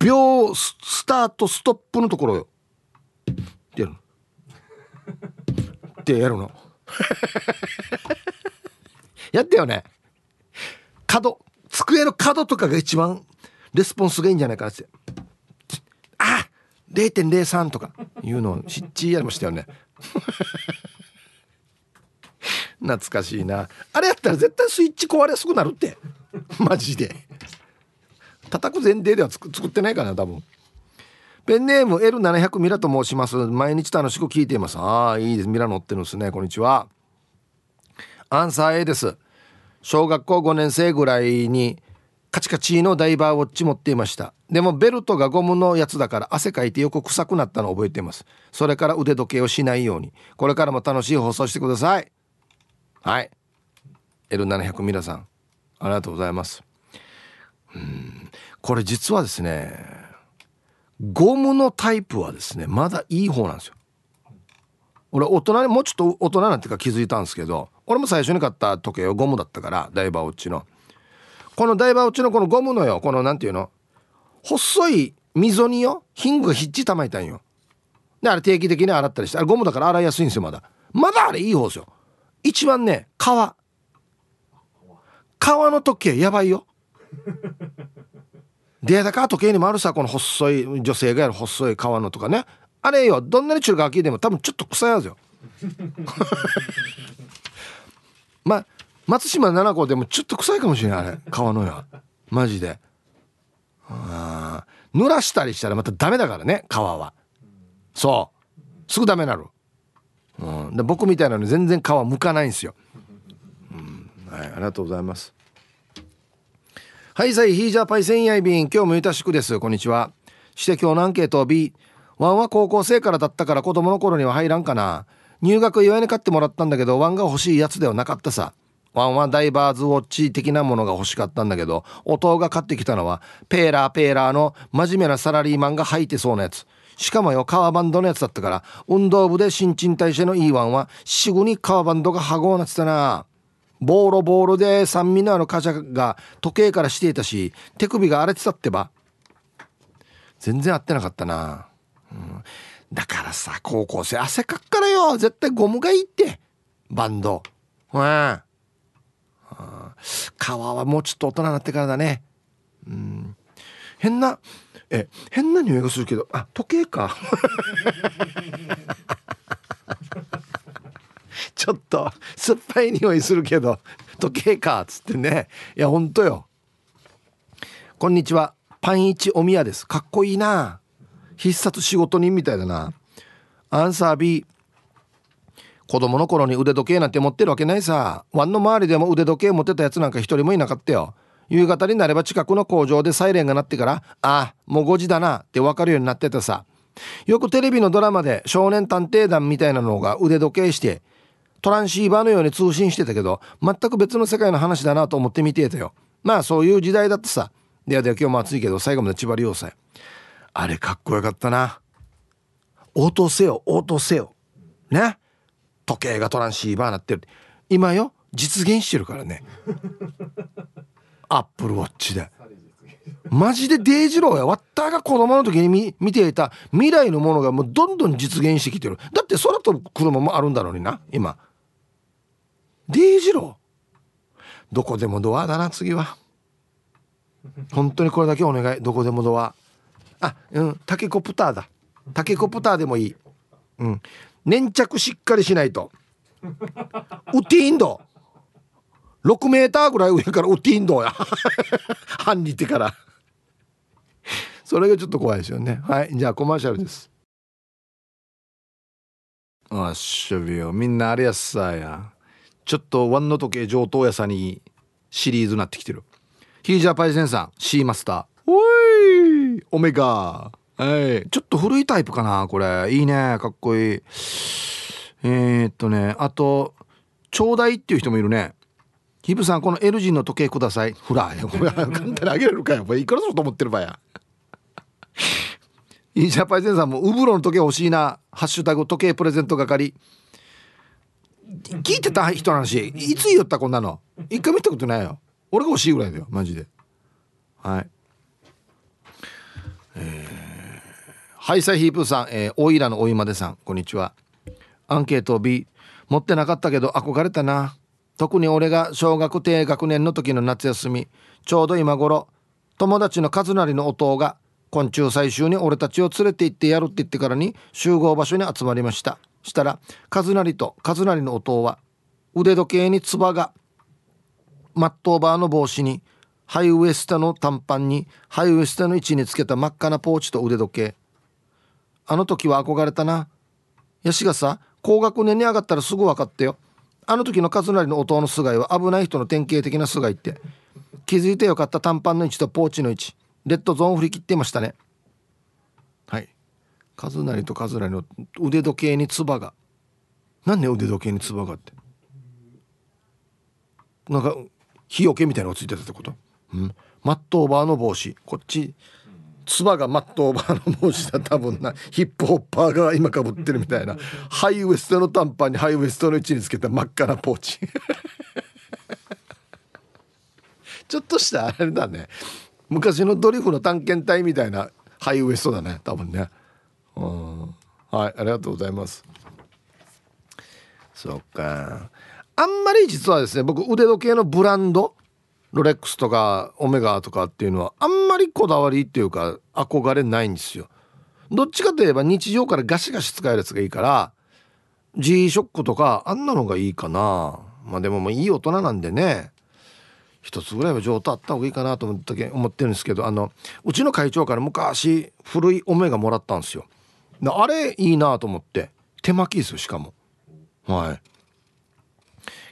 秒スタートストップのところよ。ってやるってやるの。<laughs> やったよね。角机の角とかが一番レスポンスがいいんじゃないかなって。あ0.03とかいうのをしっちりやりましたよね。<laughs> 懐かしいな。あれやったら絶対スイッチ壊れやすくなるって。マジで。叩く前提では作ってないかな多分。ペンネーム L700 ミラと申します。毎日楽しく聞いています。ああいいです。ミラ乗ってるんですね。こんにちは。アンサー A です。小学校5年生ぐらいにカチカチのダイバーウォッチ持っていました。でもベルトがゴムのやつだから汗かいてよく臭くなったのを覚えています。それから腕時計をしないように。これからも楽しい放送してください。はい。L700 ミラさん。ありがとうございます。うん。これ実はですねゴムのタイプはですねまだいい方なんですよ。俺大人にもうちょっと大人なんていうか気づいたんですけど俺も最初に買った時計はゴムだったからダイバーウォッチの。このダイバーウォッチのこのゴムのよこのなんていうの？細い溝によヒングがひっちたまいたんよ。であれ定期的に洗ったりしてあれゴムだから洗いやすいんですよまだ。まだあれいい方ですよ。一番ね革。革の時計やばいよ。データカー時計にもあるさこの細い女性がやる細い革のとかね。あれよどんなに中華きでも多分ちょっと臭いはずよ。<laughs> まあ松島七子でもちょっと臭いかもしれないあれ。<laughs> 革のや。マジで。あ濡らしたりしたらまたダメだからね皮は。そう。すぐダメなる、うん、で僕みたいなのに全然皮むかないんですよ、うん。はい、ありがとうございます。はいさいヒージャーパイセンヤイビン今日もゆたしくです。こんにちは。して今日のアンケート B ワンは高校生からだったから子供の頃には入らんかな。入学祝いに買ってもらったんだけどワンが欲しいやつではなかったさワンはダイバーズウォッチ的なものが欲しかったんだけど弟が買ってきたのはペーラーペーラーの真面目なサラリーマンが履いてそうなやつ。しかもよ革バンドのやつだったから運動部で新陳代謝のいいワンは死後に革バンドがはごうなってたな。ボーロボーロで酸味のある貨車が時計からしていたし手首が荒れてたってば。全然合ってなかったな、うん、だからさ高校生汗かっからよ。絶対ゴムがいいって。バンド。うん。皮はもうちょっと大人になってからだね。うん。変なえ変な匂いがするけどあ時計か。<laughs> ちょっと酸っぱい匂いするけど時計かっつってね。いやほんとよ。こんにちは。パンイチおみやです。かっこいいな。必殺仕事人みたいだな。アンサー B 子供の頃に腕時計なんて持ってるわけないさ。ワンの周りでも腕時計持ってたやつなんか一人もいなかったよ。夕方になれば近くの工場でサイレンが鳴ってからああもう5時だなって分かるようになってたさ。よくテレビのドラマで少年探偵団みたいなのが腕時計してトランシーバーのように通信してたけど全く別の世界の話だなと思って見てたよ。まあそういう時代だってさ。ではでは今日も暑いけど最後まで千葉良さあれかっこよかったな。応答せよ応答せよ。ね。時計がトランシーバーなってる。今よ実現してるからね。アップルウォッチで。マジでデイジローや。わったが子供の時に見見ていた。未来のものがもうどんどん実現してきてる。だって空飛ぶ車もあるんだろうにな今。デイジロー。どこでもドアだな次は。本当にこれだけお願い。どこでもドア。あうんタケコプターだ。タケコプターでもいい。うん。粘着しっかりしないと。ウティンド。6メーターぐらい上からウティンドや。<laughs> 半にてから。それがちょっと怖いですよね。はい。じゃあコマーシャルです。あっしょびよみんなあれやっさや。ちょっとワンの時計上等屋さんにシリーズなってきてる。ヒージャーパイセンさん。シーマスター。おい。オメガはい。ちょっと古いタイプかなこれ。いいねかっこいい。えー、っとねあとちょうだいっていう人もいるね。ヒブさんこの L 字の時計ください。ほら <laughs> 簡単にあげれるかよいくらすると思ってるばや。<laughs> イージャーパイセンさんもウブロの時計欲しいな。ハッシュタグ時計プレゼント係。聞いてた人の話。いつ言ったこんなの？一回見たことないよ。俺が欲しいぐらいだよマジで。はい。えー、ハイサイヒープさん、えー、オイラのおいまでさんこんにちは。アンケート B 持ってなかったけど憧れたな。特に俺が小学低学年の時の夏休みちょうど今頃友達の和成の弟が昆虫採集に俺たちを連れて行ってやるって言ってからに集合場所に集まりました。したら和成と和成の弟は腕時計につばがマットーバーの帽子にハイウエスタの短パンにハイウエスタの位置につけた真っ赤なポーチと腕時計。あの時は憧れたな。ヤシがさ高学年に上がったらすぐ分かったよ。あの時の勝成の弟の菅井は危ない人の典型的な菅井って。気づいてよかった短パンの位置とポーチの位置。レッドゾーン振り切ってましたね。はい。和成と和成の腕時計につばが何ね腕時計につばがって。なんか日よけみたいなのがついてたってこと、うん、マットオーバーの帽子。こっち。つばがマットオーバーの帽子だ。多分なヒップホッパーが今かぶってるみたいな。ハイウエストの短パンにハイウエストの位置につけた真っ赤なポーチ。<laughs> ちょっとしたあれだね。昔のドリフの探検隊みたいなハイウエストだね。多分ね。うん。はいありがとうございます。そっか。あんまり実はですね僕腕時計のブランドロレックスとかオメガとかっていうのはあんまりこだわりっていうか憧れないんですよ。どっちかといえば日常からガシガシ使えるやつがいいから G ショックとかあんなのがいいかな。まあでももういい大人なんでね。一つぐらいは上手あった方がいいかなと思ったけ思ってるんですけどあのうちの会長から昔古いオメガもらったんですよ。あれいいなと思って手巻きですよしかも。はい。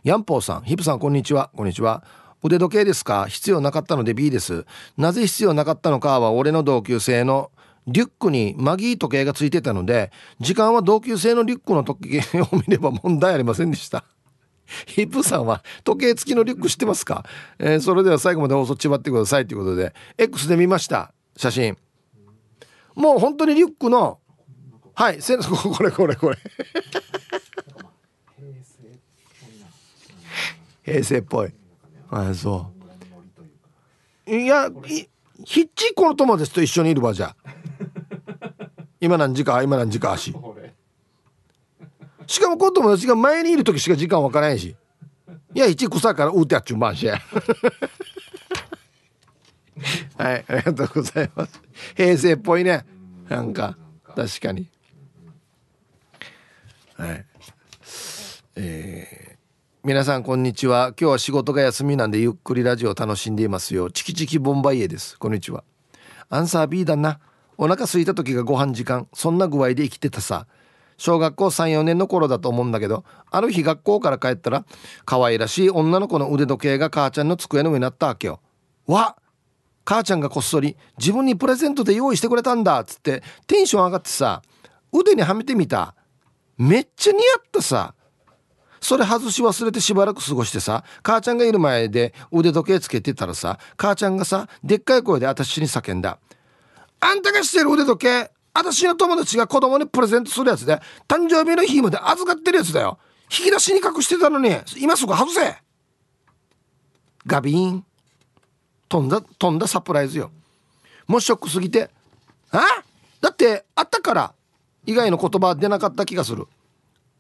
ヤンポーさんヒップさんこんにちは。こんにちは。腕時計ですか？必要なかったので B です。なぜ必要なかったのかは俺の同級生のリュックにマギー時計がついてたので時間は同級生のリュックの時計を見れば問題ありませんでした。ヒップさんは時計付きのリュック知ってますか、えー、それでは最後まで放送ちばってくださいということで X で見ました写真。もう本当にリュックのはいせ <laughs> これこれこれ。<laughs> 平成っぽいあそう。いやヒッチコの友達と一緒にいるわじゃ <laughs> 今何時か今何時か足？しかもこの友達が前にいる時しか時間わからないし。いや一草からうってやっちゅうまんし <laughs> はいありがとうございます。平成っぽいね。なんか。確かに。はい。えー、皆さんこんにちは。今日は仕事が休みなんでゆっくりラジオ楽しんでいますよ。チキチキボンバイエです。こんにちは。アンサー B だな。お腹空いた時がご飯時間。そんな具合で生きてたさ。小学校34年の頃だと思うんだけどある日学校から帰ったら可愛らしい女の子の腕時計が母ちゃんの机の上になったわけよ。わ母ちゃんがこっそり自分にプレゼントで用意してくれたんだっつってテンション上がってさ腕にはめてみた。めっちゃ似合ったさ。それ外し忘れてしばらく過ごしてさ母ちゃんがいる前で腕時計つけてたらさ母ちゃんがさでっかい声で私に叫んだ「あんたがしてる腕時計私の友達が子供にプレゼントするやつで誕生日の日まで預かってるやつだよ。引き出しに隠してたのに今すぐ外せ。ガビーン。飛んだ飛んだサプライズよ。もうショックすぎて。あ？だってあったから以外の言葉出なかった気がする。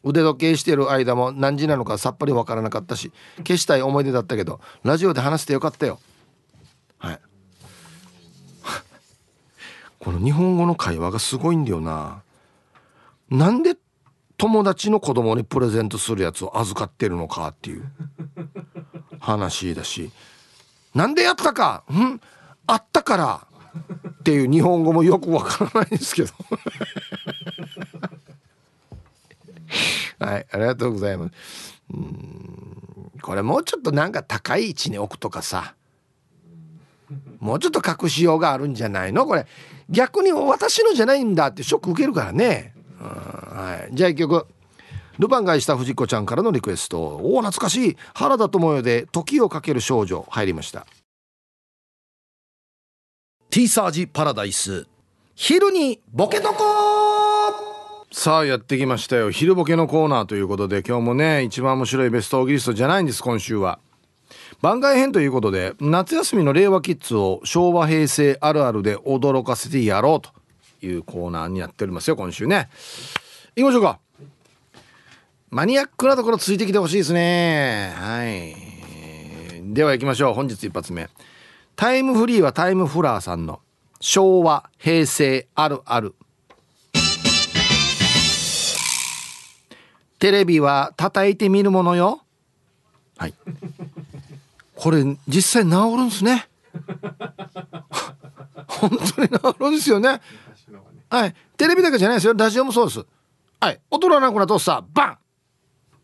腕時計してる間も何時なのかさっぱりわからなかったし消したい思い出だったけどラジオで話してよかったよ。はい。<laughs> この日本語の会話がすごいんだよな。なんで友達の子供にプレゼントするやつを預かってるのかっていう <laughs> 話だし。なんでやったかん？あったからっていう日本語もよくわからないんですけど。<laughs> はいありがとうございます。うんこれもうちょっとなんか高い位置に置くとかさ。もうちょっと隠しようがあるんじゃないの？これ逆に私のじゃないんだってショック受けるからね、うんはい、じゃあ一曲。ルパンがした藤子ちゃんからのリクエスト。おお懐かしい。原田知世で「時をかける少女」入りました。ティーサージパラダイス。昼にボケとこさあやってきましたよ。昼ボケのコーナーということで今日もね一番面白いベストオーギリストじゃないんです今週は。番外編ということで夏休みの令和キッズを昭和平成あるあるで驚かせてやろうというコーナーになっておりますよ今週ね。行きましょうか。マニアックなところついてきてほしいですね。はい。では行きましょう。本日一発目。タイムフリーはタイムフラーさんの昭和平成あるある。テレビは叩いてみるものよ。はい。これ実際治るんですね。本当に治るんですよね。はい。テレビだけじゃないですよ。ラジオもそうです。はい。音がなくなるとさバ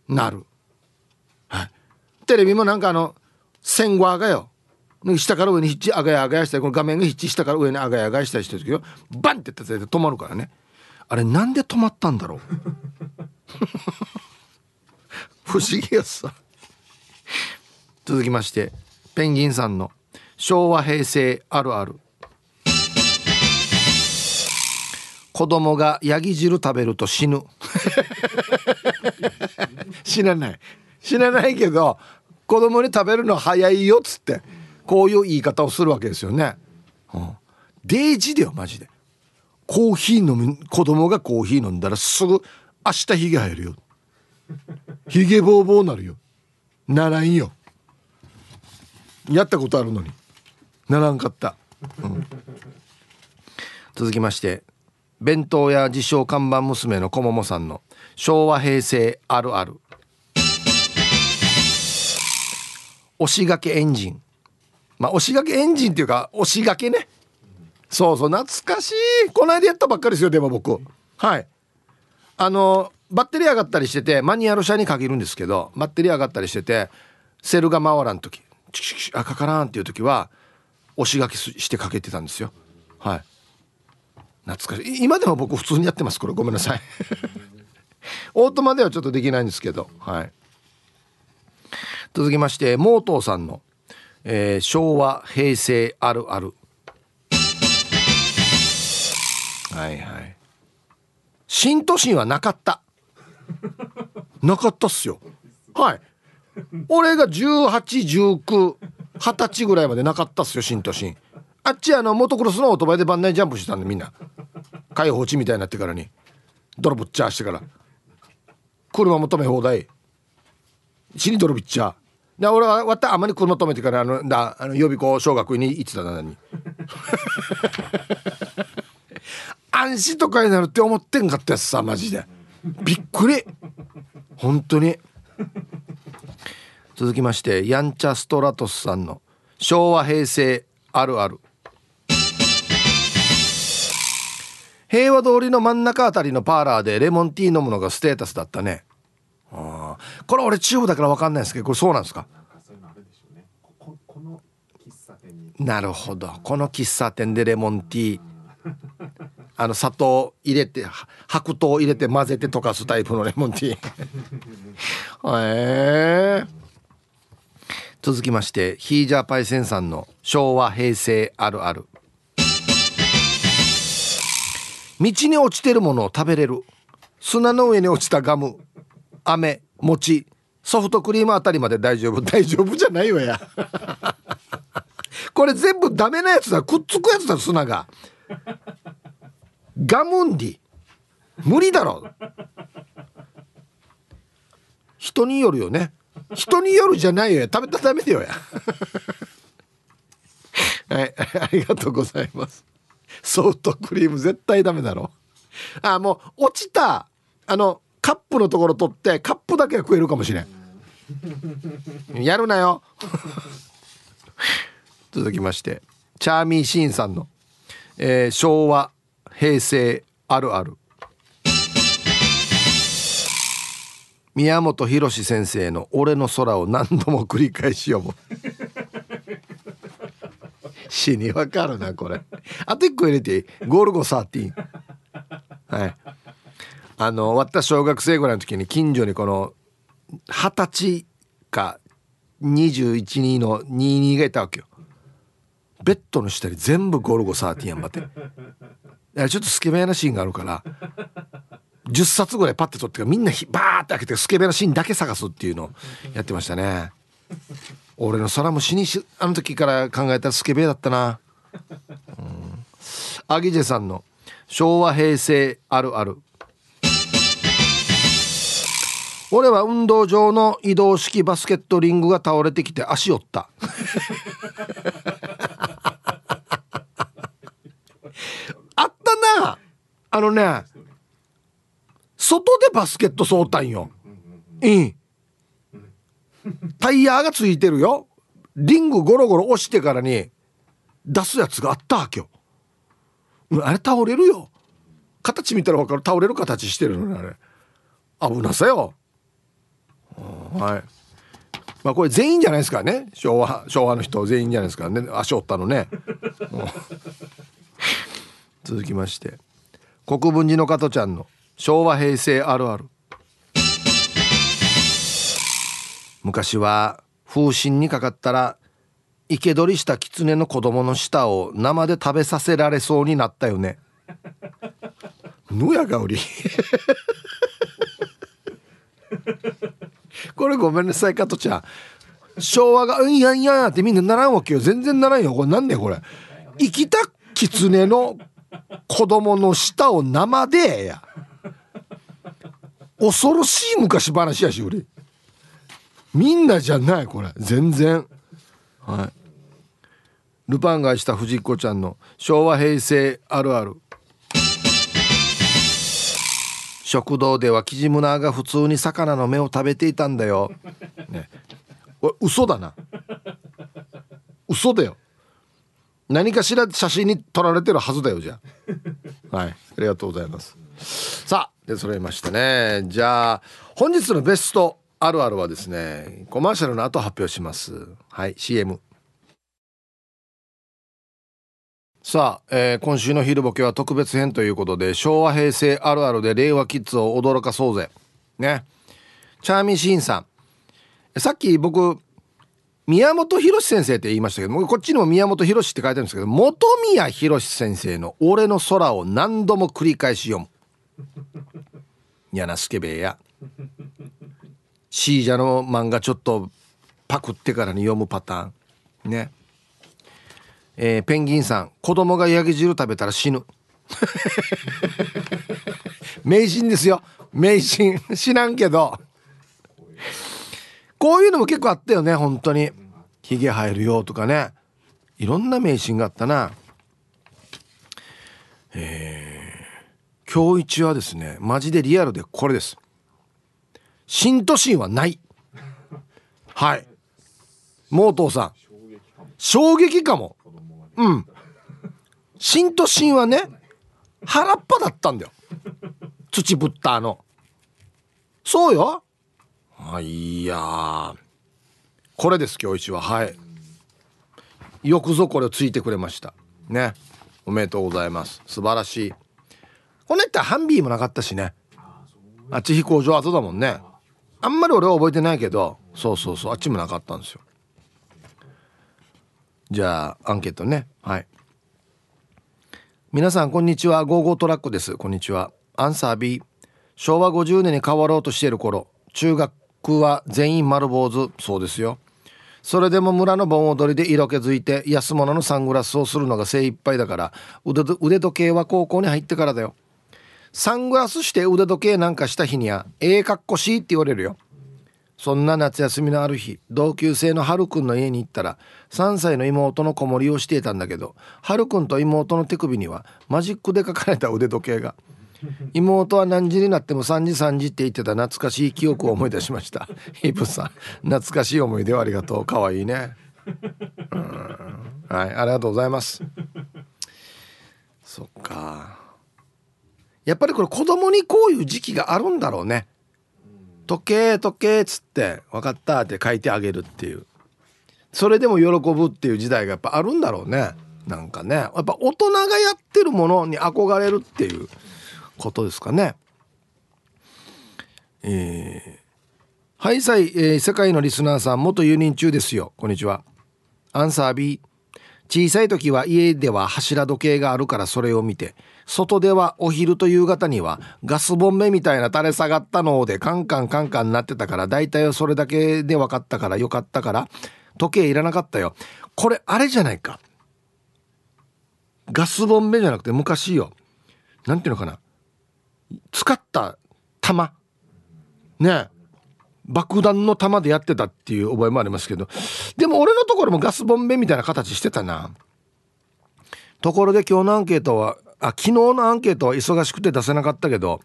ン!なる。はい。テレビもなんかあの線側がよ。下から上にヒッチあがやあがやしたりこの画面がヒッチ下から上にあがやあがやしたりしてる時よ。バンってやったら止まるからね。あれなんで止まったんだろう <laughs> 不思議やさ。続きましてペンギンさんの昭和平成あるある。子供がヤギ汁食べると死ぬ。<laughs> 死なない。死なないけど子供に食べるの早いよっつってこういう言い方をするわけですよね、うん、デイジだよマジで。コーヒー飲み子供がコーヒー飲んだらすぐ明日ヒゲ生えるよ。ヒゲボーボーなるよ。ならんよ。やったことあるのに。ならんかった、うん、続きまして弁当屋自称看板娘のこももさんの昭和平成あるある。押しがけエンジン。まあ押しがけエンジンっていうか押しがけね。そうそう懐かしい。この間やったばっかりですよでも僕。はい。あのバッテリー上がったりしててマニュアル車に限るんですけどバッテリー上がったりしててセルが回らん時チキチキあかからんっていう時は押し書きしてかけてたんですよ。はい。懐かしい今でも僕普通にやってますこれ。ごめんなさい。<laughs> オートマではちょっとできないんですけど。はい。続きましてモートーさんの、えー、昭和平成あるある。はいはい。新都心はなかった。なかったっすよ。はい。俺が181920歳ぐらいまでなかったっすよ新都心。あっちあのモトクロスのオートバイでバンナイジャンプしてたんでみんな。開放地みたいになってからに。泥ぶっちゃしてから。車も止め放題。死に泥ぶっちゃで俺はわたあまり車止めてからあのだあの予備校小学に行ってたなに。安心とかになるって思ってんかったやつさマジで。びっくり。本当に。続きましてヤンチャストラトスさんの昭和平成あるある。平和通りの真ん中あたりのパーラーでレモンティー飲むのがステータスだったね。あこれ俺地方だから分かんないですけどこれそうなんですか？なるほど。この喫茶店でレモンティーあの砂糖入れて白糖入れて混ぜて溶かすタイプのレモンティー。<laughs> え。ー、続きましてヒージャーパイセンさんの昭和平成あるある。道に落ちてるものを食べれる。砂の上に落ちたガム。飴餅ソフトクリームあたりまで大丈夫。大丈夫じゃないわや。<laughs> これ全部ダメなやつだ。くっつくやつだ砂が。ガムンディ。無理だろ。人によるよね。人によるじゃないよ食べたらダメだよや。<laughs> はいありがとうございます。ソフトクリーム絶対ダメだろ。あもう落ちた。あのカップのところ取ってカップだけは食えるかもしれん。やるなよ。<laughs> 続きましてチャーミーシーンさんの、えー、昭和平成あるある。宮本浩先生の「俺の空」を何度も繰り返し読む。<laughs> 死にわかるなこれ。あと1個入れていい？ゴルゴ13はい。あの終わった小学生ぐらいの時に近所にこの二十歳か212の22がいたわけよ。ベッドの下に全部ゴルゴ13やんばって。ちょっとスケベなシーンがあるから <laughs> 10冊ぐらいパッて取ってみんなバーって開けてスケベなシーンだけ探すっていうのをやってましたね。俺の空も死にしあの時から考えたらスケベだったな。うん。アギジェさんの昭和平成あるある。俺は運動場の移動式バスケットリングが倒れてきて足折ったあったなあのね外でバスケットそうたんよ。うんタイヤがついてるよ。リングゴロゴロ押してからに出すやつがあったわけよ。あれ倒れるよ。形見たら分かる。倒れる形してるのねあれ。危なさよ。はい。まあこれ全員じゃないですからね。昭和昭和の人全員じゃないですからね。足折ったのね。<laughs> 続きまして国分寺の加トちゃんの昭和平成あるある。昔は風疹にかかったら生け捕りした狐の子供の舌を生で食べさせられそうになったよね。ぬやがおり。<laughs> これごめんなさい加トちゃん。昭和が「うんやんやん」ってみんなならんわけよ。全然ならんよ。これなんねこれ？生きた狐の子供の舌を生でや恐ろしい昔話やし俺。みんなじゃないこれ。全然。はい。ルパンがした藤子ちゃんの昭和平成あるある。食堂ではキジムナーが普通に魚の目を食べていたんだよ、ね、嘘だな。嘘だよ。何かしら写真に撮られてるはずだよじゃあ。<laughs> はい。ありがとうございます。さあで揃いましたね。じゃあ本日のベストあるあるはですねコマーシャルの後発表します。はい CM さあ、えー、今週の昼ボケは特別編ということで昭和平成あるあるで令和キッズを驚かそうぜ。ね。チャーミーシーンさん。さっき僕宮本浩先生って言いましたけどこっちにも宮本浩って書いてあるんですけど本宮浩先生の「俺の空」を何度も繰り返し読む。やなスケベや。シージャの漫画ちょっとパクってからに読むパターン。ね。えー、ペンギンさん子供がヤギ汁食べたら死ぬ。<laughs> 迷信ですよ。迷信。知らんけど。こういうのも結構あったよね本当に。ヒゲ生えるよとかね。いろんな迷信があったな。えー、今日一はですねマジでリアルでこれです。新都心はない。はい。モートーさん。衝撃かも。うん。新都心はね原っぱだったんだよ。土ぶったの。そうよ。あいや。これです今日一は。はい。よくぞこれをついてくれました。ね。おめでとうございます。素晴らしい。これってハンビーもなかったしね。あっち飛行場後だもんね。あんまり俺は覚えてないけど。そうそうそう。あっちもなかったんですよ。じゃあアンケートね。はい。皆さんこんにちは。ゴーゴートラックです。こんにちは。アンサー B 昭和50年に変わろうとしている頃。中学は全員丸坊主そうですよ。それでも村の盆踊りで色気づいて安物のサングラスをするのが精一杯だから腕時計は高校に入ってからだよ。サングラスして腕時計なんかした日にはええかっこしいって言われるよ。そんな夏休みのある日同級生のはるくんの家に行ったら3歳の妹の子守りをしていたんだけどはるくんと妹の手首にはマジックで書かれた腕時計が。<laughs> 妹は何時になっても3時3時って言ってた懐かしい記憶を思い出しました。<laughs> ヒプさん懐かしい思い出をありがとう。かわいいねはいありがとうございます。そっか。やっぱりこれ子供にこういう時期があるんだろうね。時計時計っつって分かったって書いてあげるっていう。それでも喜ぶっていう時代がやっぱあるんだろうね。なんかね。やっぱ大人がやってるものに憧れるっていうことですかね。えー、はいさい、えー、世界のリスナーさん元輸入中ですよ。こんにちは。アンサー B 小さい時は家では柱時計があるからそれを見て外ではお昼と夕方にはガスボンベみたいな垂れ下がったのでカンカンカンカンなってたから大体はそれだけで分かったからよかったから時計いらなかったよ。これあれじゃないか。ガスボンベじゃなくて昔よ。なんていうのかな。使った弾ね。爆弾の弾でやってたっていう覚えもありますけど。でも俺のところもガスボンベみたいな形してたな。ところで今日のアンケートはあ昨日のアンケートは忙しくて出せなかったけど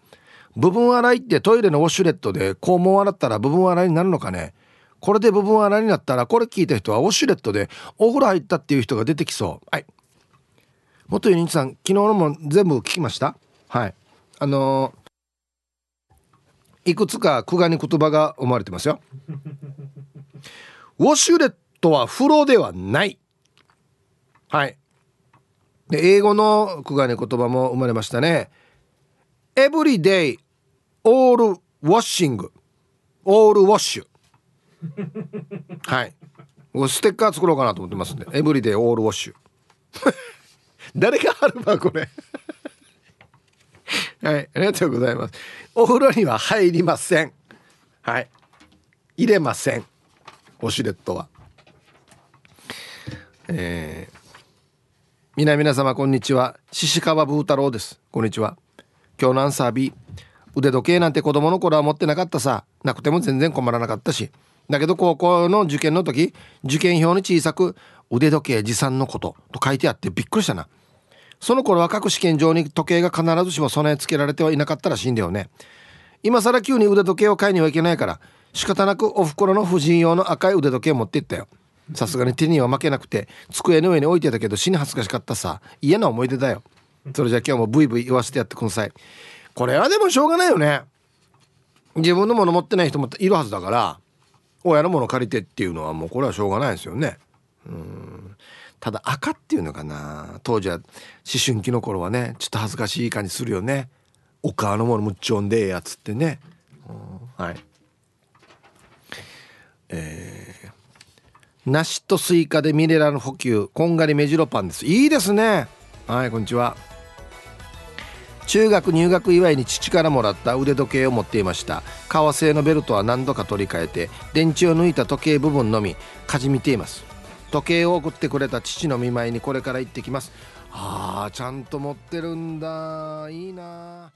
部分洗いってトイレのウォシュレットで肛門洗ったら部分洗いになるのかね。これで部分洗いになったらこれ聞いた人はウォシュレットでお風呂入ったっていう人が出てきそう。はい。元ユニッさん昨日のも全部聞きました？はい。あのー、いくつか苦賀に言葉が生まれてますよ。<laughs> ウォシュレットは風呂ではない。はい。で英語の苦賀に言葉も生まれましたね。エブリデイオールウォッシングオールウォッシュはいステッカー作ろうかなと思ってますんで。エブリデイオールウォッシュ誰が貼るわこれはい、ありがとうございます。お風呂には入りません。はい。入れません。ウォシュレットは。えー、皆皆様こんにちは。獅子川ブー太郎です。こんにちは。今日のアンサー B。腕時計なんて子供の頃は持ってなかったさ。なくても全然困らなかったし。だけど高校の受験の時、受験票に小さく腕時計持参のことと書いてあってびっくりしたな。その頃は各試験場に時計が必ずしも備え付けられてはいなかったらしいんだよね。今更急に腕時計を買いにはいけないから仕方なくおふくろの婦人用の赤い腕時計を持っていったよ。さすがに手には負けなくて机の上に置いてたけど死に恥ずかしかったさ。嫌な思い出だよ。それじゃ今日もブイブイ言わせてやってください。これはでもしょうがないよね。自分のもの持ってない人もいるはずだから親のもの借りてっていうのはもうこれはしょうがないですよね。うん。ただ赤っていうのかな。当時は思春期の頃はねちょっと恥ずかしい感じするよね。お母のものむっちょんでえやつってね、うん、はい。えー、梨とスイカでミネラル補給。こんがり目白パンです。いいですね。はいこんにちは。中学入学祝いに父からもらった。腕時計を持っていました。革製のベルトは何度か取り替えて電池を抜いた時計部分のみかじみています。時計を送ってくれた父の見舞いにこれから行ってきます。あーちゃんと持ってるんだ。いいな。